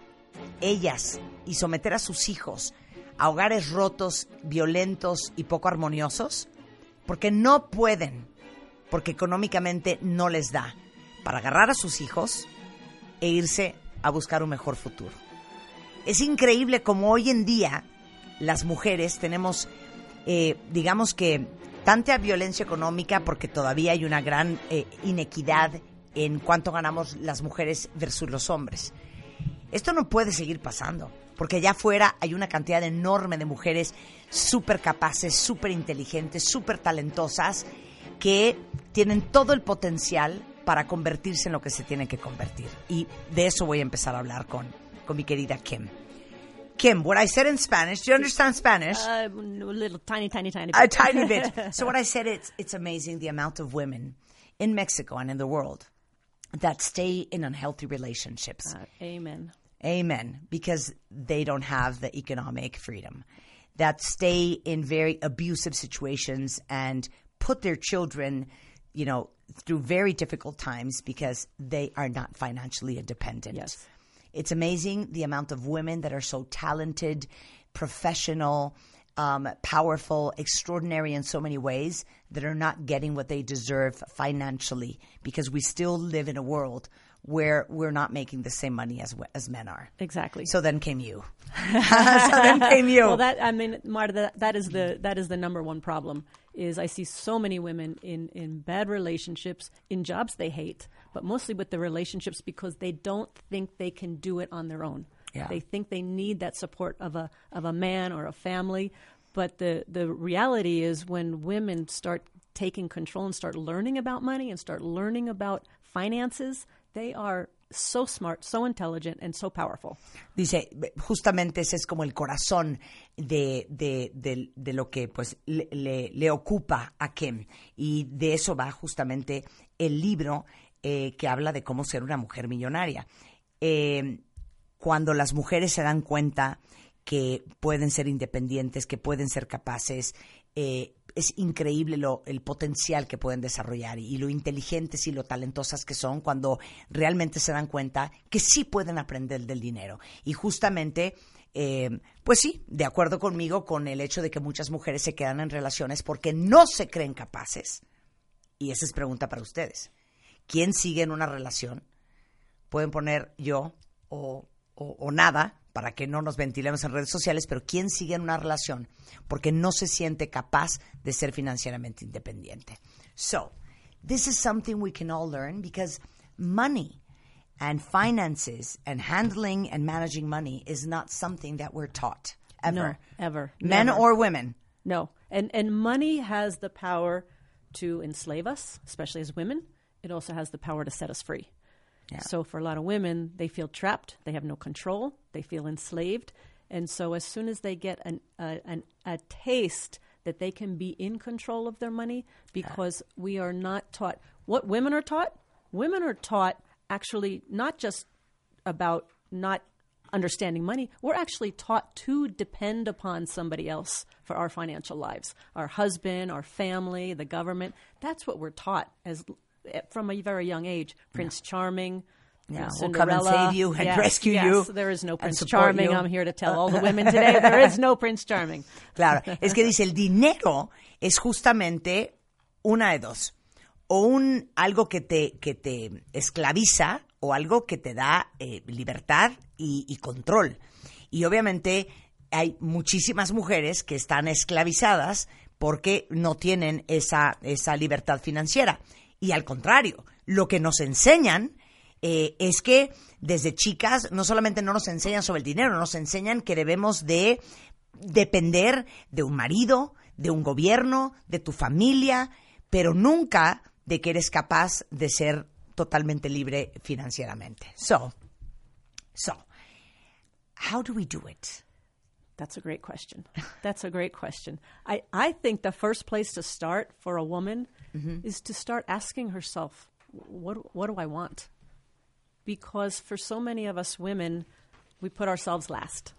ellas y someter a sus hijos a hogares rotos, violentos y poco armoniosos, porque no pueden, porque económicamente no les da para agarrar a sus hijos e irse a buscar un mejor futuro. Es increíble como hoy en día las mujeres tenemos, eh, digamos que, tanta violencia económica porque todavía hay una gran eh, inequidad en cuánto ganamos las mujeres versus los hombres. Esto no puede seguir pasando, porque allá afuera hay una cantidad enorme de mujeres súper capaces, súper inteligentes, súper talentosas, que tienen todo el potencial para convertirse en lo que se tienen que convertir. Y de eso voy a empezar a hablar con, con mi querida Kim. Kim, what I said in Spanish, do you understand Spanish? Uh, a little tiny, tiny, tiny. a tiny bit. So what I said, it's it's amazing the amount of women in Mexico and in the world that stay in unhealthy relationships. Amen. Amen. Because they don't have the economic freedom. That stay in very abusive situations and put their children, you know, through very difficult times because they are not financially independent. Yes. It's amazing the amount of women that are so talented, professional, um, powerful, extraordinary in so many ways that are not getting what they deserve financially because we still live in a world where we're not making the same money as as men are. Exactly. So then came you. so then came you. Well, that I mean, Marta, that, that is the that is the number one problem. Is I see so many women in in bad relationships, in jobs they hate, but mostly with the relationships because they don't think they can do it on their own. Yeah. They think they need that support of a of a man or a family. But the the reality is when women start taking control and start learning about money and start learning about finances, they are so smart, so intelligent, and so powerful. Dice, justamente ese es como el corazón de, de, de, de lo que pues le, le, le ocupa a Kim. Y de eso va justamente el libro eh, que habla de cómo ser una mujer millonaria. Eh, cuando las mujeres se dan cuenta que pueden ser independientes, que pueden ser capaces, eh, es increíble lo, el potencial que pueden desarrollar y, lo inteligentes y lo talentosas que son cuando realmente se dan cuenta que sí pueden aprender del dinero. Y justamente, eh, pues sí, de acuerdo conmigo con el hecho de que muchas mujeres se quedan en relaciones porque no se creen capaces. Y esa es pregunta para ustedes. ¿Quién sigue en una relación? Pueden poner yo o, o, o nada para que no nos ventilemos en redes sociales, pero ¿quién sigue en una relación porque no se siente capaz de ser financieramente independiente? So, this is something we can all learn because money and finances and handling and managing money is not something that we're taught ever. No, ever. Men Never. or women. No. And and money has the power to enslave us, especially as women. It also has the power to set us free. Yeah. So for a lot of women, they feel trapped. They have no control. They feel enslaved. And so as soon as they get an, a, an, a taste that they can be in control of their money, because we are not taught what women are taught. Women are taught actually not just about not understanding money. We're actually taught to depend upon somebody else for our financial lives. Our husband, our family, the government. That's what we're taught as from a very young age. Prince Charming. Yeah, we'll come and Cinderella. save you and Yes, rescue yes, you There is no Prince Charming. you. I'm here to tell all the women today there is no Prince Charming. Claro, es que dice el dinero es justamente una de dos. O un algo que te, que te esclaviza o algo que te da eh, libertad y, y control. Y obviamente hay muchísimas mujeres que están esclavizadas porque no tienen esa, esa libertad financiera. Y al contrario, lo que nos enseñan eh, es que desde chicas no solamente no nos enseñan sobre el dinero, nos enseñan que debemos de depender de un marido, de un gobierno, de tu familia, pero nunca de que eres capaz de ser totalmente libre financieramente. So, so, how do we do it? That's a great question. That's a great question. I, I think the first place to start for a woman is to start asking herself, what, what do I want? Because for so many of us women, we put ourselves last.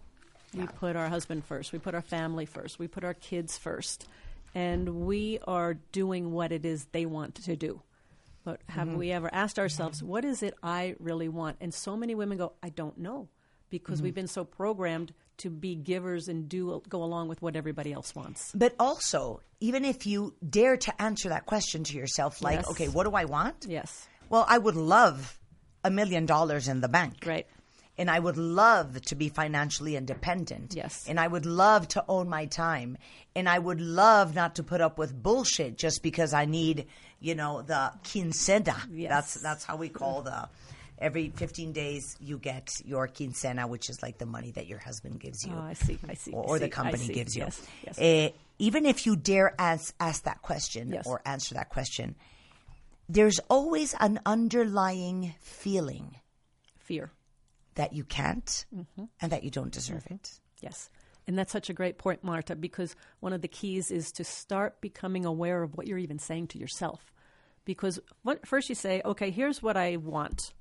We put our husband first. We put our family first. We put our kids first. And we are doing what it is they want to do. But have Mhm. we ever asked ourselves, what is it I really want? And so many women go, I don't know, because Mhm. we've been so programmed to be givers and do go along with what everybody else wants. But also, even if you dare to answer that question to yourself, like, Yes. okay, what do I want? Yes. Well, I would love a million dollars in the bank. Right. And I would love to be financially independent. Yes. And I would love to own my time. And I would love not to put up with bullshit just because I need, you know, the quincena. Yes. That's that's how we call the every 15 days you get your quincena, which is like the money that your husband gives you. Oh, I see, I see, Or, or the see, I company gives you. Yes, yes. Eh, even if you dare ask, ask that question Yes. or answer that question, there's always an underlying feeling Fear. that you can't Mhm. and that you don't deserve it. Yes. And that's such a great point, Marta, because one of the keys is to start becoming aware of what you're even saying to yourself. Because what, first you say, okay, here's what I want.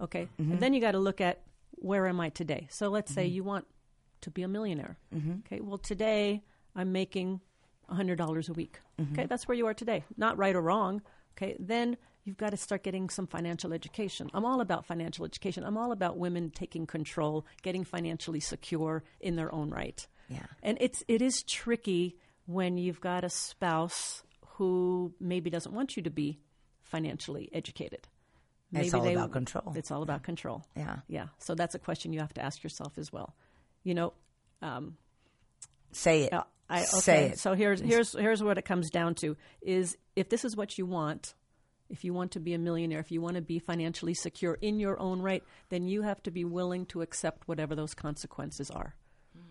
Okay. Mhm. And then you got to look at where am I today? So let's say Mhm. you want to be a millionaire. Mhm. Okay. Well, today I'm making $100 a week. Mhm. Okay. That's where you are today. Not right or wrong. Okay. Then you've got to start getting some financial education. I'm all about financial education. I'm all about women taking control, getting financially secure in their own right. Yeah. And it's it is tricky when you've got a spouse who maybe doesn't want you to be financially educated. It's all about control. It's all about control. Yeah. Yeah. So that's a question you have to ask yourself as well. You know, um, Say it. uh, I, okay. Say it. So here's here's here's what it comes down to: is if this is what you want, if you want to be a millionaire, if you want to be financially secure in your own right, then you have to be willing to accept whatever those consequences are.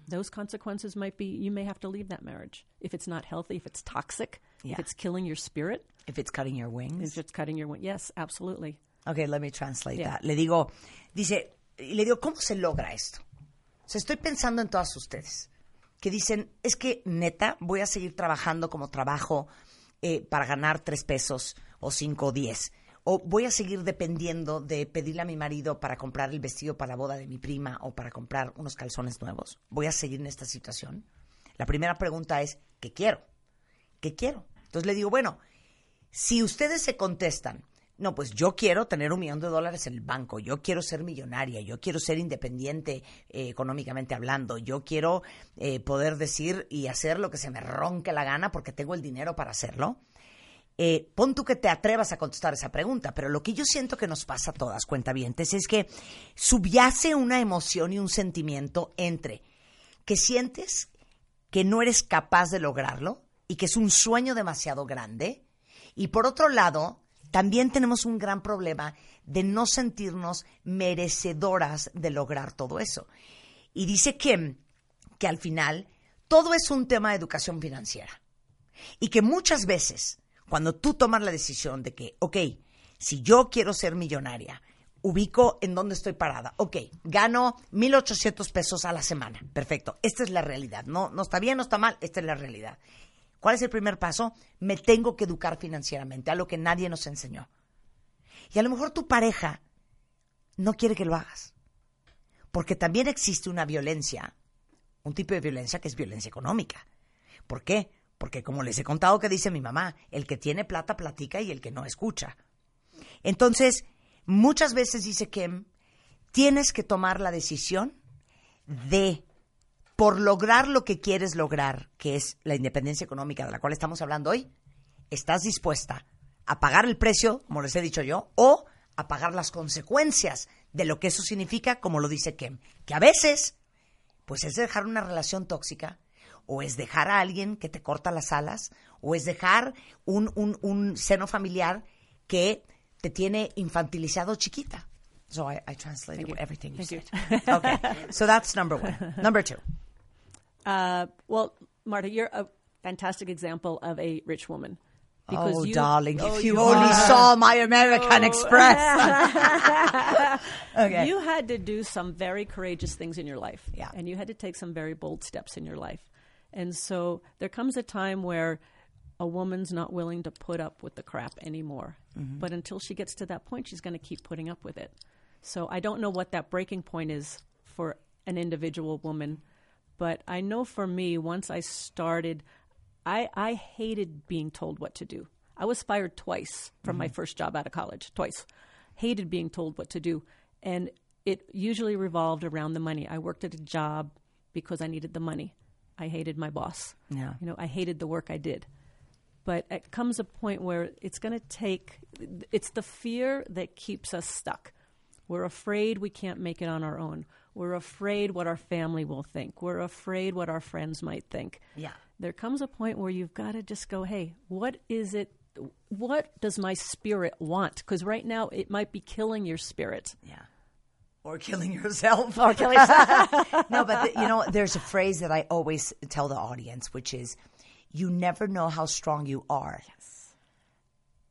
Those consequences might be you may have to leave that marriage if it's not healthy, if it's toxic, Yeah. if it's killing your spirit, If it's cutting your wings. if it's cutting your wing. Yes, absolutely. Okay, let me translate Yeah. that. Le digo, dice, y le digo, ¿cómo se logra esto? O sea, estoy pensando en todas ustedes que dicen, es que neta, voy a seguir trabajando como trabajo eh, para ganar tres pesos o cinco o diez. O voy a seguir dependiendo de pedirle a mi marido para comprar el vestido para la boda de mi prima o para comprar unos calzones nuevos. Voy a seguir en esta situación. La primera pregunta es, ¿qué quiero? ¿Qué quiero? Entonces le digo, bueno, si ustedes se contestan, no, pues yo quiero tener un millón de dólares en el banco, yo quiero ser millonaria, yo quiero ser independiente eh, económicamente hablando, yo quiero eh, poder decir y hacer lo que se me ronque la gana porque tengo el dinero para hacerlo. Eh, pon tú que te atrevas a contestar esa pregunta, pero lo que yo siento que nos pasa a todas cuentavientes es que subyace una emoción y un sentimiento entre que sientes que no eres capaz de lograrlo y que es un sueño demasiado grande. Y por otro lado, también tenemos un gran problema de no sentirnos merecedoras de lograr todo eso. Y dice Kim que al final todo es un tema de educación financiera. Y que muchas veces, cuando tú tomas la decisión de que, ok, si yo quiero ser millonaria, ubico en dónde estoy parada. Ok, gano 1.800 pesos a la semana. Perfecto. Esta es la realidad. No, no está bien, no está mal. Esta es la realidad. ¿Cuál es el primer paso? Me tengo que educar financieramente, algo que nadie nos enseñó. Y a lo mejor tu pareja no quiere que lo hagas. Porque también existe una violencia, un tipo de violencia que es violencia económica. ¿Por qué? Porque como les he contado que dice mi mamá, el que tiene plata platica y el que no escucha. Entonces, muchas veces dice Kim, tienes que tomar la decisión de, por lograr lo que quieres lograr, que es la independencia económica de la cual estamos hablando hoy, estás dispuesta a pagar el precio, como les he dicho yo, o a pagar las consecuencias de lo que eso significa, como lo dice Kim, que a veces, pues es dejar una relación tóxica, o es dejar a alguien que te corta las alas, o es dejar un, un, un seno familiar que te tiene infantilizado chiquita. So I, I translated Thank you. everything you Thank said. you. okay, so that's number one. Number two. Uh, well, Marta, you're a fantastic example of a rich woman. oh, you- darling, Oh, if you, you only are. saw my American Express. okay. You had to do some very courageous things in your life. Yeah. And you had to take some very bold steps in your life. And so there comes a time where a woman's not willing to put up with the crap anymore. Mhm. But until she gets to that point, she's going to keep putting up with it. So I don't know what that breaking point is for an individual woman, but I know for me, once I started, I, I hated being told what to do. I was fired twice from my Mhm. first job out of college, twice. Hated being told what to do. And it usually revolved around the money. I worked at a job because I needed the money. I hated my boss. Yeah. You know, I hated the work I did. But it comes a point where it's going to take, it's the fear that keeps us stuck. We're afraid we can't make it on our own. We're afraid what our family will think. We're afraid what our friends might think. Yeah. There comes a point where you've got to just go, hey, what is it? What does my spirit want? Because right now it might be killing your spirit. Yeah. Or killing yourself. Or killing yourself. no, but the, you know, there's a phrase that I always tell the audience, which is, "You never know how strong you are."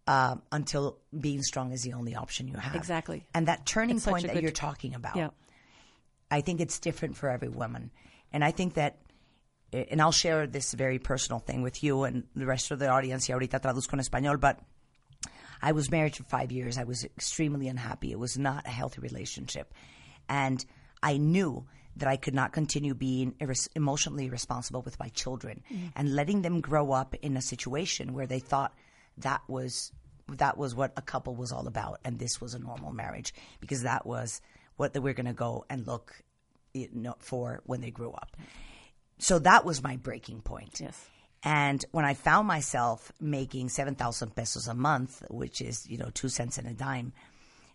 Um, until being strong is the only option you have. Exactly. And that turning It's point that you're talking about, Yeah. I think it's different for every woman. And I think that, eh, and I'll share this very personal thing with you and the rest of the audience. Y ahorita traduzco en español, but I was married for five years. I was extremely unhappy. It was not a healthy relationship. And I knew that I could not continue being irres- emotionally responsible with my children Mm. and letting them grow up in a situation where they thought that was that was what a couple was all about and this was a normal marriage because that was what they were going to go and look you know, for when they grew up. So that was my breaking point. Yes. And when I found myself making 7,000 pesos a month, which is, you know, two cents and a dime,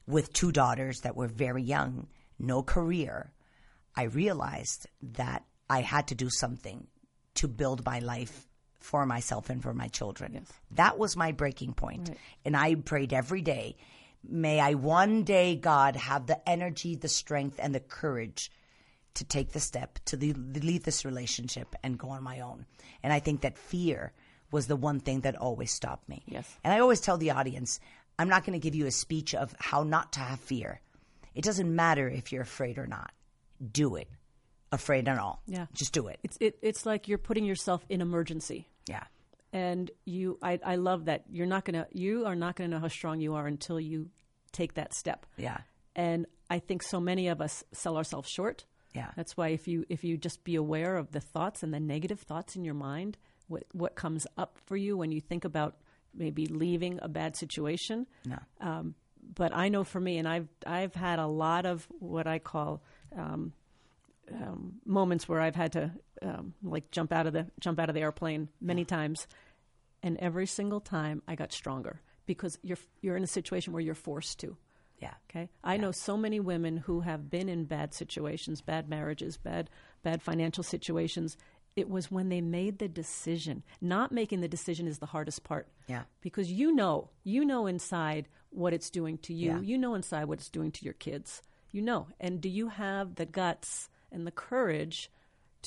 with two daughters that were very young, no career, I realized that I had to do something to build my life for myself and for my children. Yes. That was my breaking point. And I prayed every day, may I one day, God, have the energy, the strength, and the courage to take the step to le- leave this relationship and go on my own. And I think that fear was the one thing that always stopped me. Yes. And I always tell the audience, I'm not going to give you a speech of how not to have fear. It doesn't matter if you're afraid or not. Do it. Afraid and all. Yeah. Just do it. It's it, it's like you're putting yourself in emergency. Yeah. And you I, I love that. You're not gonna you are not gonna know how strong you are until you take that step. Yeah. And I think so many of us sell ourselves short. Yeah. That's why if you if you just be aware of the thoughts and the negative thoughts in your mind, what what comes up for you when you think about maybe leaving a bad situation. No. Um, but I know for me, and I've I've had a lot of what I call um, um, moments where I've had to um, like jump out of the jump out of the airplane many times, and every single time I got stronger because you're you're in a situation where you're forced to. Yeah. Okay. I know so many women who have been in bad situations, bad marriages, bad bad financial situations. It was when they made the decision. Not making the decision is the hardest part. Yeah. Because you know, you know inside what it's doing to you. Yeah. You know inside what it's doing to your kids. You know. And do you have the guts and the courage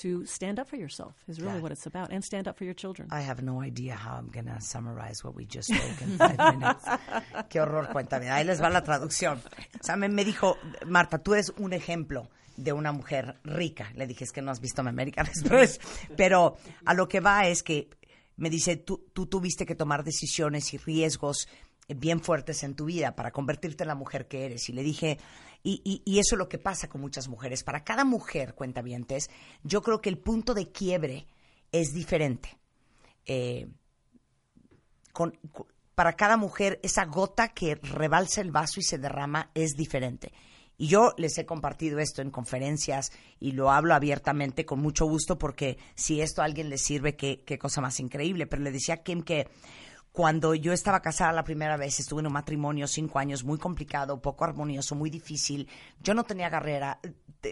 to stand up for yourself? Is really Yeah. what it's about. And stand up for your children. I have no idea how I'm going to summarize what we just spoke in five minutes. Qué horror, cuéntame. Ahí les va la traducción. O sea, me, me dijo, Marta, tú eres un ejemplo de una mujer rica. Le dije, es que no has visto mi American Express. Pero a lo que va es que me dice, tú, tú tuviste que tomar decisiones y riesgos bien fuertes en tu vida para convertirte en la mujer que eres. Y le dije, Y, y, y eso es lo que pasa con muchas mujeres. Para cada mujer, cuentavientes, yo creo que el punto de quiebre es diferente. Eh, para cada mujer, esa gota que rebalsa el vaso y se derrama es diferente. Y yo les he compartido esto en conferencias y lo hablo abiertamente con mucho gusto porque si esto a alguien le sirve, qué, qué cosa más increíble. Pero le decía a Kim que cuando yo estaba casada la primera vez, estuve en un matrimonio cinco años muy complicado, poco armonioso, muy difícil. Yo no tenía carrera,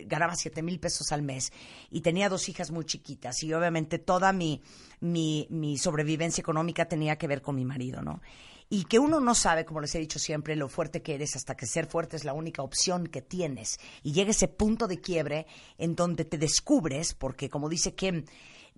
ganaba siete mil pesos al mes y tenía dos hijas muy chiquitas y obviamente toda mi, mi, mi sobrevivencia económica tenía que ver con mi marido, ¿no? Y que uno no sabe, como les he dicho siempre, lo fuerte que eres hasta que ser fuerte es la única opción que tienes. Y llega ese punto de quiebre en donde te descubres, porque como dice Kim,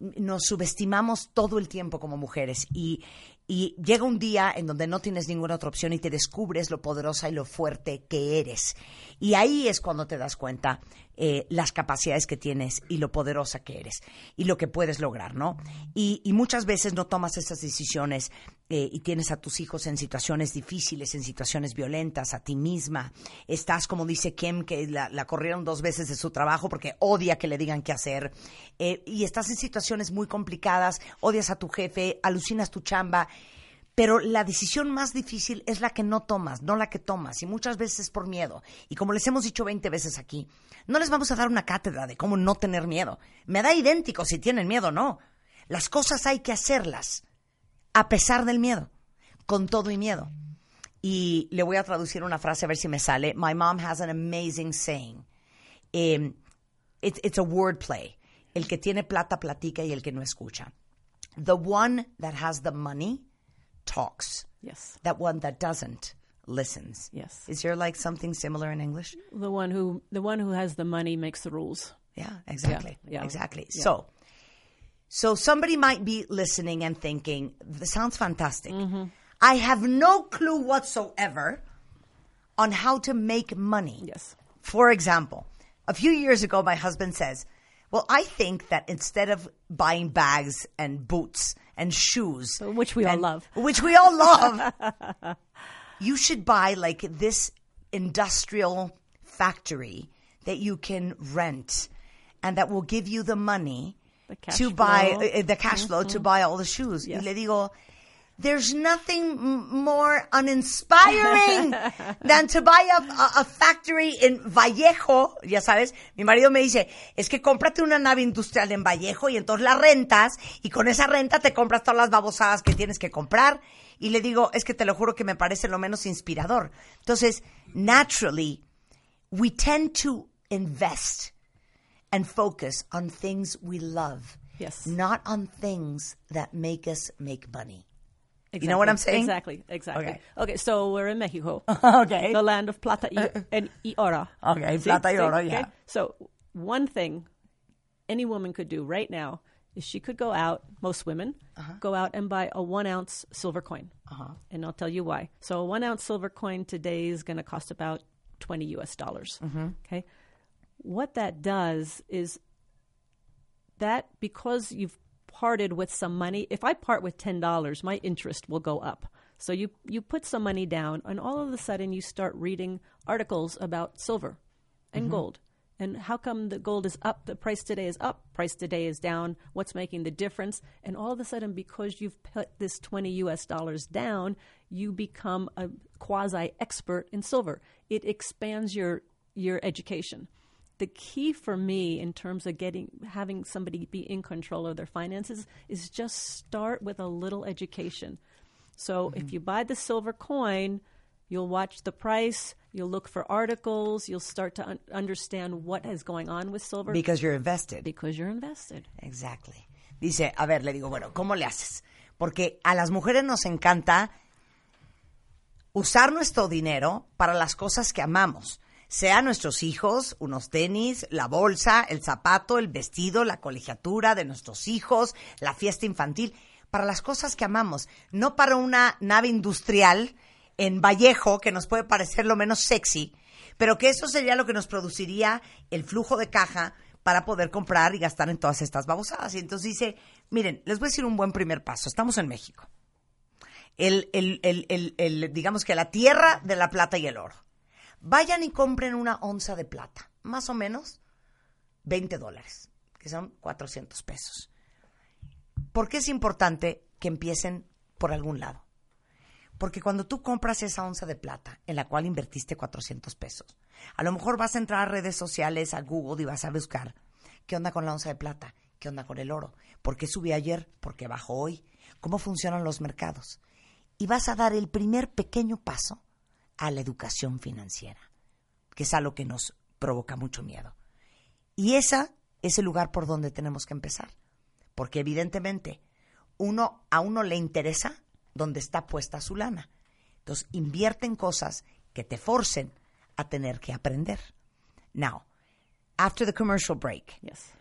nos subestimamos todo el tiempo como mujeres y, y llega un día en donde no tienes ninguna otra opción y te descubres lo poderosa y lo fuerte que eres. Y ahí es cuando te das cuenta eh, las capacidades que tienes y lo poderosa que eres y lo que puedes lograr, ¿no? Y, y muchas veces no tomas esas decisiones eh, y tienes a tus hijos en situaciones difíciles, en situaciones violentas, a ti misma. Estás, como dice Kim, que la, corrieron dos veces de su trabajo porque odia que le digan qué hacer. Eh, y estás en situaciones muy complicadas, odias a tu jefe, alucinas tu chamba. Pero la decisión más difícil es la que no tomas, no la que tomas. Y muchas veces es por miedo. Y como les hemos dicho 20 veces aquí, no les vamos a dar una cátedra de cómo no tener miedo. Me da idéntico si tienen miedo o no. Las cosas hay que hacerlas a pesar del miedo, con todo y miedo. Y le voy a traducir una frase a ver si me sale. My mom has an amazing saying. Um, it's a word play. El que tiene plata platica y el que no escucha. The one that has the money talks. Yes. That one that doesn't listens. Yes. Is there like something similar in English? The one who the one who has the money makes the rules. Yeah, exactly. Yeah, yeah. Exactly. Yeah. So, so somebody might be listening and thinking, "This sounds fantastic." Mm-hmm. I have no clue whatsoever on how to make money. Yes. For example, a few years ago, my husband says, "Well, I think that instead of buying bags and boots and shoes, Which we all and- love. which we all love, you should buy like this industrial factory that you can rent and that will give you the money The to buy uh, the cash flow to buy all the shoes. Yes. Y le digo, there's nothing more uninspiring than to buy a, a- a factory in Vallejo. Ya sabes, mi marido me dice, es que cómprate una nave industrial en Vallejo y entonces la rentas y con esa renta te compras todas las babosadas que tienes que comprar. Y le digo, es que te lo juro que me parece lo menos inspirador. Entonces, naturally, we tend to invest and focus on things we love. Yes. Not on things that make us make money. You know what I'm saying? Exactly, exactly. Okay. Okay, so we're in Mexico. Okay. The land of plata y, and y oro. Okay, plata y oro, yeah. So one thing any woman could do right now is she could go out, most women, Uh-huh. go out and buy a one ounce silver coin. And I'll tell you why. So a one ounce silver coin today is going to cost about 20 US dollars. Mm-hmm. Okay. What that does is that because you've parted with some money, if I part with ten dollars, my interest will go up. So you you put some money down, and all of a sudden you start reading articles about silver and mm-hmm. gold. And how come the gold is up? The price today is up. Price today is down. What's making the difference? And all of a sudden, because you've put this twenty U.S. dollars down, you become a quasi expert in silver. It expands your your education the key for me in terms of getting having somebody be in control of their finances is just start with a little education. So if mm-hmm. you buy the silver coin, you'll watch the price, you'll look for articles, you'll start to un- understand what is going on with silver Because you're invested. because you're invested. Exactly. Dice, a ver, le digo, bueno, ¿cómo le haces? Porque a las mujeres nos encanta usar nuestro dinero para las cosas que amamos. Sea nuestros hijos, unos tenis, la bolsa, el zapato, el vestido, la colegiatura de nuestros hijos, la fiesta infantil, para las cosas que amamos, no para una nave industrial en Vallejo que nos puede parecer lo menos sexy, pero que eso sería lo que nos produciría el flujo de caja para poder comprar y gastar en todas estas babosadas. Y entonces dice, miren, les voy a decir un buen primer paso. Estamos en México. El, el- el- el- digamos que la tierra de la plata y el oro. Vayan y compren una onza de plata, más o menos 20 dólares, que son 400 pesos. ¿Por qué es importante que empiecen por algún lado? Porque cuando tú compras esa onza de plata en la cual invertiste 400 pesos, a lo mejor vas a entrar a redes sociales, a Google y vas a buscar qué onda con la onza de plata, qué onda con el oro, por qué subí ayer, por qué bajó hoy, cómo funcionan los mercados. Y vas a dar el primer pequeño paso a la educación financiera, que es algo que nos provoca mucho miedo. Y esa es el lugar por donde tenemos que empezar, porque evidentemente uno a uno le interesa donde está puesta su lana. Entonces, invierte en cosas que te forcen a tener que aprender. Now, after the commercial break, Yes.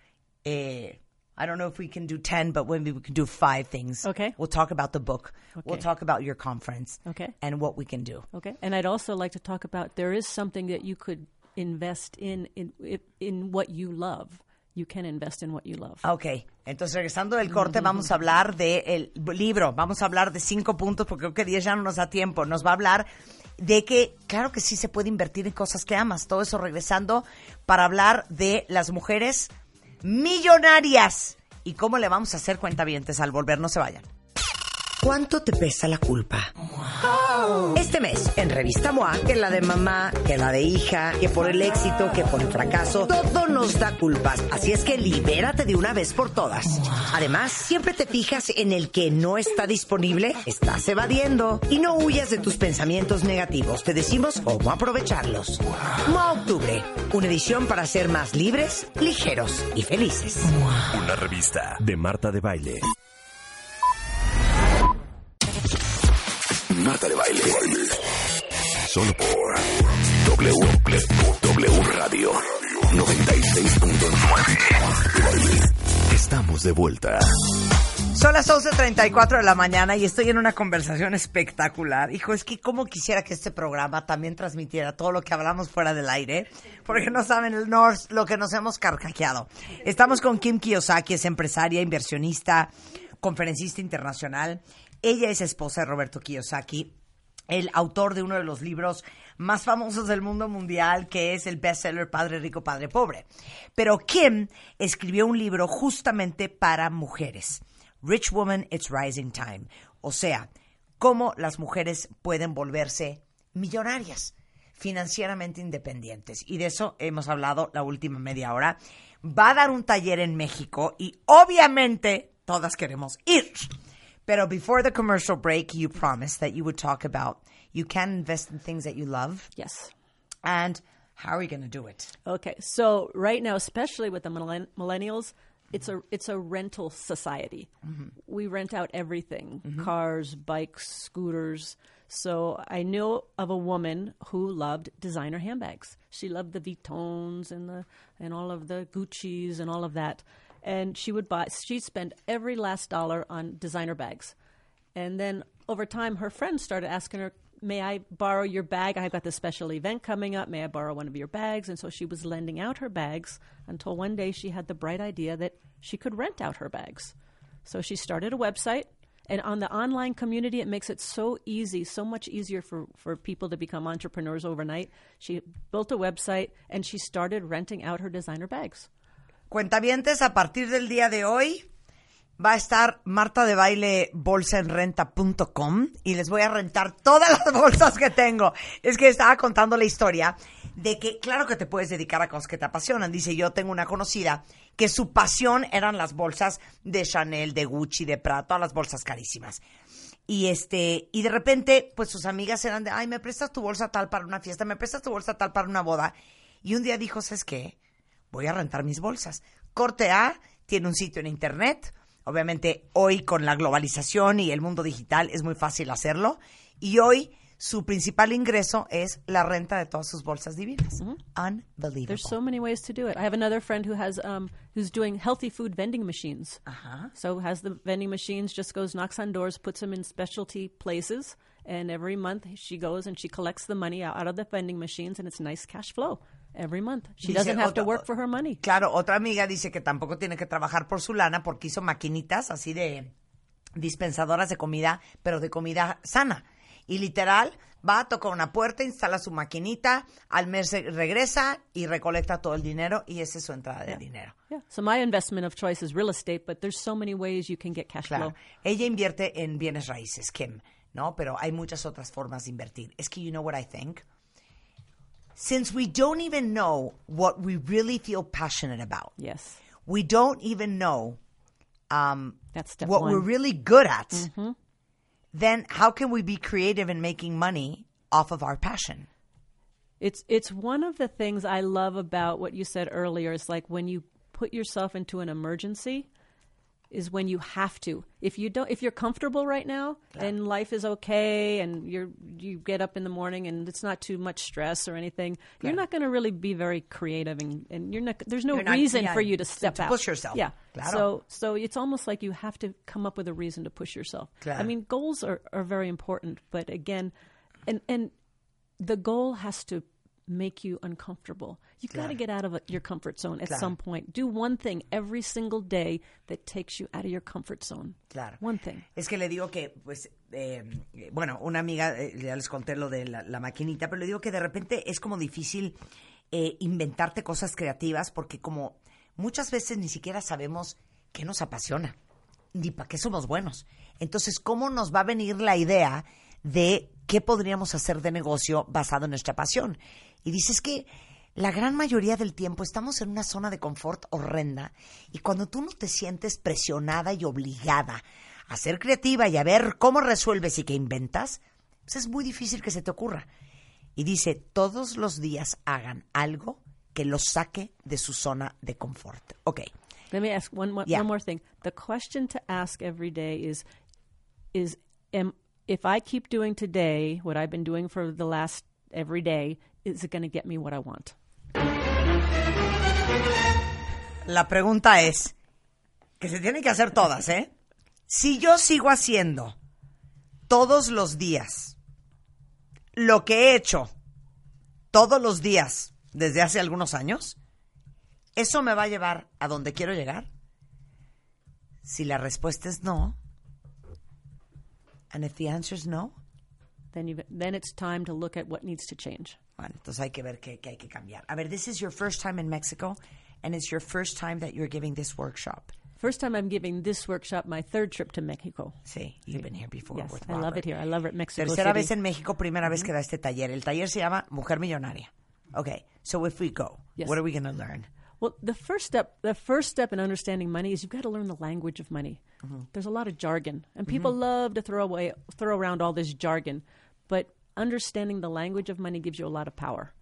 eh, I don't know if we can do 10, but maybe we can do five things. Okay. We'll talk about the book. We'll Okay. talk about your conference. Okay. And what we can do. Okay. And I'd also like to talk about there is something that you could invest in in in what you love. You can invest in what you love. Ok, entonces regresando del corte vamos a hablar del libro, vamos a hablar de cinco puntos porque creo que 10 ya no nos da tiempo, nos va a hablar de que claro que sí se puede invertir en cosas que amas, todo eso regresando para hablar de las mujeres millonarias y cómo le vamos a hacer cuentavientes al volver, no se vayan. ¿Cuánto te pesa la culpa? Este mes, en Revista MOA, que la de mamá, que la de hija, que por el éxito, que por el fracaso, todo nos da culpas. Así es que libérate de una vez por todas. Además, siempre te fijas en el que no está disponible, estás evadiendo. Y no huyas de tus pensamientos negativos. Te decimos cómo aprovecharlos. MOA Octubre, una edición para ser más libres, ligeros y felices. Una revista de Marta de Baile. Marta de Baile. Solo por W, W Radio 96.9. Estamos de vuelta. Son las 11.34 de la mañana y estoy en una conversación espectacular. Hijo, es que como quisiera que este programa también transmitiera todo lo que hablamos fuera del aire, porque no saben el North lo que nos hemos carcajeado. Estamos con Kim Kiyosaki, es empresaria, inversionista, conferencista internacional. Ella es esposa de Roberto Kiyosaki, el autor de uno de los libros más famosos del mundo mundial, que es el bestseller Padre Rico, Padre Pobre. Pero Kim escribió un libro justamente para mujeres. Rich Woman, It's Rising Time. O sea, cómo las mujeres pueden volverse millonarias, financieramente independientes. Y de eso hemos hablado la última media hora. Va a dar un taller en México y obviamente todas queremos ir. Pero before the commercial break, you promised that you would talk about you can invest in things that you love. Yes. And how are you going to do it? Okay, so right now, especially with the millen- millennials, it's a it's a rental society. Mm-hmm. We rent out everything: mm-hmm. cars, bikes, scooters. So I knew of a woman who loved designer handbags. She loved the Vuittons and the and all of the Gucci's and all of that. And she would buy. She'd spend every last dollar on designer bags. And then over time, her friends started asking her, May I borrow your bag? I've got this special event coming up. May I borrow one of your bags? And so she was lending out her bags until one day she had the bright idea that she could rent out her bags. So she started a website. And on the online community, it makes it so easy, so much easier for, for people to become entrepreneurs overnight. She built a website and she started renting out her designer bags. Cuentavientes, a partir del día de hoy va a estar Marta de Baile bolsaenrenta.com y les voy a rentar todas las bolsas que tengo. Es que estaba contando la historia de que claro que te puedes dedicar a cosas que te apasionan. Dice, yo tengo una conocida que su pasión eran las bolsas de Chanel, de Gucci, de Prada, todas las bolsas carísimas. Y este, y de repente, pues sus amigas eran de, ay, me prestas tu bolsa tal para una fiesta, me prestas tu bolsa tal para una boda. Y un día dijo, ¿sabes qué? Voy a rentar mis bolsas. Corte A tiene un sitio en internet. Obviamente hoy con la globalización y el mundo digital es muy fácil hacerlo. Y hoy su principal ingreso es la renta de todas sus bolsas divinas. Unbelievable. There's so many ways to do it. I have another friend who has um, who's doing healthy food vending machines. Uh-huh. So has the vending machines, just goes knocks on doors, puts them in specialty places, and every month she goes and she collects the money out, out of the vending machines, and it's nice cash flow every month. She Dice doesn't have to work for her money. Claro, otra amiga dice que tampoco tiene que trabajar por su lana porque hizo maquinitas así de dispensadoras de comida, pero de comida sana. Y literal, va, toca una puerta, instala su maquinita, al mes re- regresa y recolecta todo el dinero y esa es su entrada de dinero. Yeah. So my investment of choice is real estate, but there's so many ways you can get cash Claro. flow. Ella invierte en bienes raíces, Kim, ¿no? Pero hay muchas otras formas de invertir. Es que, you know what I think? Since we don't even know what we really feel passionate about, Yes. we don't even know um, That's what one. we're really good at, Mhm. then how can we be creative in making money off of our passion? It's it's one of the things I love about what you said earlier. It's like when you put yourself into an emergency is when you have to. If you don't if you're comfortable right now and life is okay and you're you get up in the morning and it's not too much stress or anything, you're not going to really be very creative and, and you're not there's no You're not- reason yeah, for you to to- step to out. push yourself. Yeah. Claro. So so it's almost like you have to come up with a reason to push yourself. Claro. I mean, goals are, are very important, but again, and and the goal has to make you uncomfortable. You got Claro. to get out of your comfort zone at Claro. some point. Do one thing every single day that takes you out of your comfort zone. Claro. One thing. Es que le digo que, pues, eh, bueno, una amiga, eh, ya les conté lo de la, la maquinita, pero le digo que de repente es como difícil eh, inventarte cosas creativas porque como muchas veces ni siquiera sabemos qué nos apasiona, ni para qué somos buenos. Entonces, ¿cómo nos va a venir la idea de qué podríamos hacer de negocio basado en nuestra pasión? Y dices que la gran mayoría del tiempo estamos en una zona de confort horrenda y cuando tú no te sientes presionada y obligada a ser creativa y a ver cómo resuelves y qué inventas, pues es muy difícil que se te ocurra. Y dice, todos los días hagan algo que los saque de su zona de confort. Ok. Let me ask one, one, Yeah. one more thing. The question to ask every day is is am if I keep doing today what I've been doing for the last every day, is it going to get me what I want? La pregunta es, que se tienen que hacer todas, ¿eh? Si yo sigo haciendo todos los días lo que he hecho todos los días desde hace algunos años, ¿eso me va a llevar a donde quiero llegar? Si la respuesta es no, and if the answer is no, Then you then it's time to look at what needs to change. Bueno, entonces hay que ver qué, qué hay que cambiar. A ver, this is your first time in Mexico, and it's your first time that you're giving this workshop. First time I'm giving this workshop, my third trip to Mexico. Sí, you've been here before Yes, I love it here. I love it, Mexico Tercera City. vez en México, primera vez que da este taller. El taller se llama Mujer Millonaria. Okay, so if we go, Yes. what are we going to learn? Well, the first step, the first step in understanding money is you've got to learn the language of money. There's a lot of jargon, and people Mhm. love to throw away, throw around all this jargon, but understanding the language of money gives you a lot of power.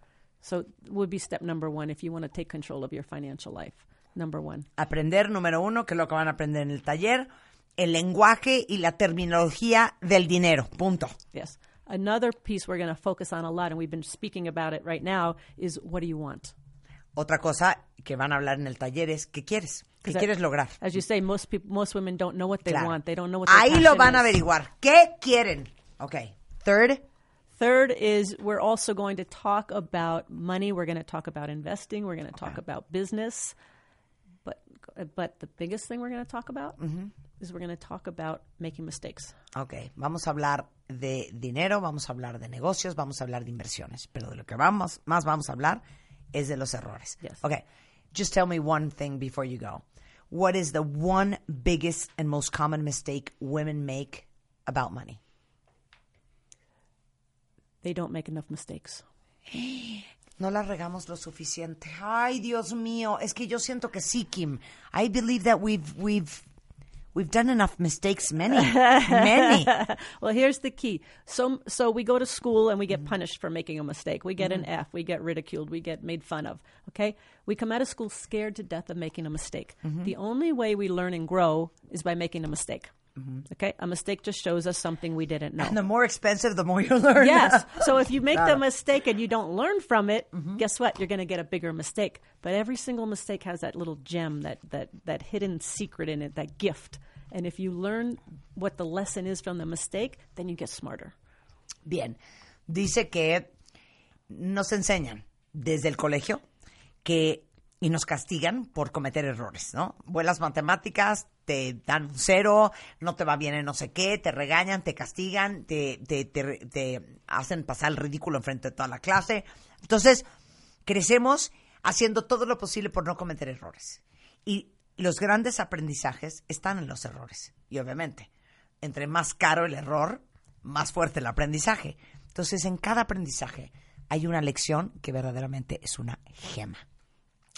So, would be step number one if you want to take control of your financial life. Number one. Aprender, número uno, que es lo que van a aprender en el taller, el lenguaje y la terminología del dinero. Punto. Yes. Another piece we're going to focus on a lot, and we've been speaking about it right now, is what do you want? Otra cosa que van a hablar en el taller es ¿qué quieres? ¿Qué quieres lograr? As you say, most people, most women don't know what they Claro. want. They don't know what. their Ahí lo van a averiguar. ¿Qué quieren? Okay. Third, Third is we're also going to talk about money. We're going to talk about investing. We're going to talk about business. But but the biggest thing we're going to talk about Mhm. is we're going to talk about making mistakes. Ok, vamos a hablar de dinero, vamos a hablar de negocios, vamos a hablar de inversiones, pero de lo que vamos, más vamos a hablar es de los errores. Yes. Ok, just tell me one thing before you go. What is the one biggest and most common mistake women make about money? They don't make enough mistakes. No la regamos lo suficiente. Ay, Dios mío, es que yo siento que sí, Kim. I believe that we've we've we've done enough mistakes, many, many. well, here's the key. So so we go to school and we Mm-hmm. get punished for making a mistake. We get an F. We get ridiculed. We get made fun of. Okay. We come out of school scared to death of making a mistake. Mhm. The only way we learn and grow is by making a mistake. Okay, a mistake just shows us something we didn't know. Mm-hmm. And the more expensive, the more you learn. yes. So if you make the mistake and you don't learn from it, Mm-hmm. guess what? You're going to get a bigger mistake. But every single mistake has that little gem, that that that hidden secret in it, that gift. And if you learn what the lesson is from the mistake, then you get smarter. Bien, dice que nos enseñan desde el colegio que y nos castigan por cometer errores, ¿no? Vuelas matemáticas, te dan un cero, no te va bien en no sé qué, te regañan, te castigan, te, te, te, te hacen pasar el ridículo enfrente de toda la clase. Entonces, crecemos haciendo todo lo posible por no cometer errores. Y los grandes aprendizajes están en los errores. Y obviamente, entre más caro el error, más fuerte el aprendizaje. Entonces, en cada aprendizaje hay una lección que verdaderamente es una gema.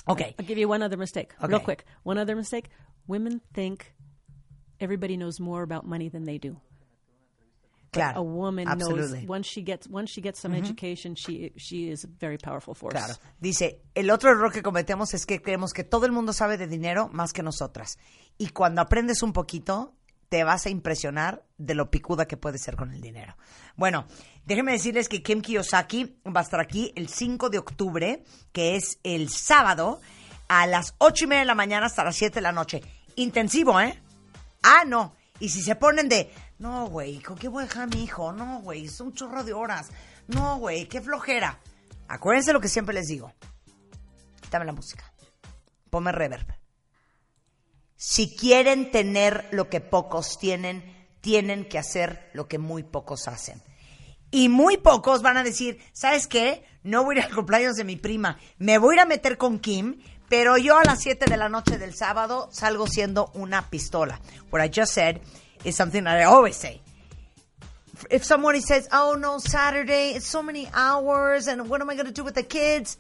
Okay. I'll give you one other mistake, Okay. real quick. One other mistake. Women think everybody knows more about money than they do. Claro, a woman absolutely. knows once she gets once she gets some education, she she is a very powerful force. Claro. Dice, el otro error que cometemos es que creemos que todo el mundo sabe de dinero más que nosotras. Y cuando aprendes un poquito, te vas a impresionar de lo picuda que puede ser con el dinero. Bueno, déjenme decirles que Kim Kiyosaki va a estar aquí el 5 de octubre, que es el sábado, a las 8 y media de la mañana hasta las 7 de la noche. Intensivo, ¿eh? Ah, no. Y si se ponen de, no, güey, ¿con qué voy a dejar mi hijo? No, güey, es un chorro de horas. No, güey, qué flojera. Acuérdense lo que siempre les digo. Quítame la música. Ponme reverb. Si quieren tener lo que pocos tienen, tienen que hacer lo que muy pocos hacen. Y muy pocos van a decir, ¿sabes qué? No voy a ir al cumpleaños de mi prima, me voy a meter con Kim, pero yo a las 7 de la noche del sábado salgo siendo una pistola. What I just said is something that I always say. If somebody says, oh no, Saturday, it's so many hours, and what am I going to do with the kids?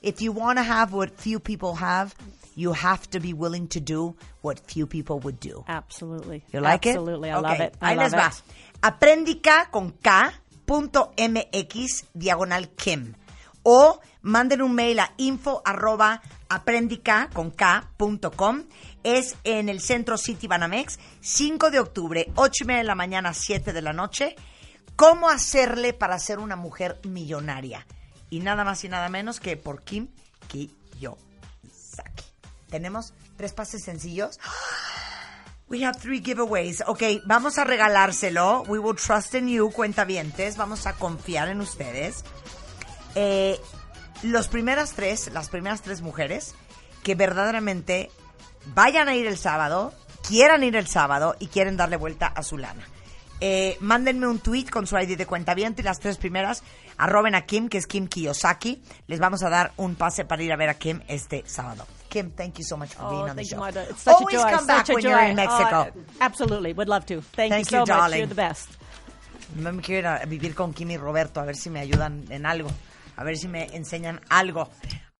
If you want to have what few people have, you have to be willing to do what few people would do. Absolutely. You like Absolutely. it? I love it. I Ahí love les va. it. Aprendica con K punto MX diagonal Kim. O manden un mail a info arroba aprendica con K punto com. Es en el centro City Banamex, 5 de octubre, 8 y media de la mañana, 7 de la noche. ¿Cómo hacerle para ser una mujer millonaria? Y nada más y nada menos que por Kim Kiyosaki. Tenemos tres pases sencillos. We have three giveaways. Ok, vamos a regalárselo. We will trust in you, cuentavientes. Vamos a confiar en ustedes. Eh, los primeras tres, las primeras tres mujeres que verdaderamente vayan a ir el sábado, quieran ir el sábado y quieren darle vuelta a su lana. Eh, mándenme un tweet con su ID de cuentaviente y las tres primeras arroben a Kim, que es Kim Kiyosaki. Les vamos a dar un pase para ir a ver a Kim este sábado. Kim, thank you so much for being Oh, on the you, show. Marta. It's such Always a joy. come back such a when joy. you're in Mexico. Oh, absolutely. Would love to. Thank, Thank you you, so much. darling. You're the best. No me quiero ir a vivir con Kim y Roberto, a ver si me ayudan en algo. A ver si me enseñan algo.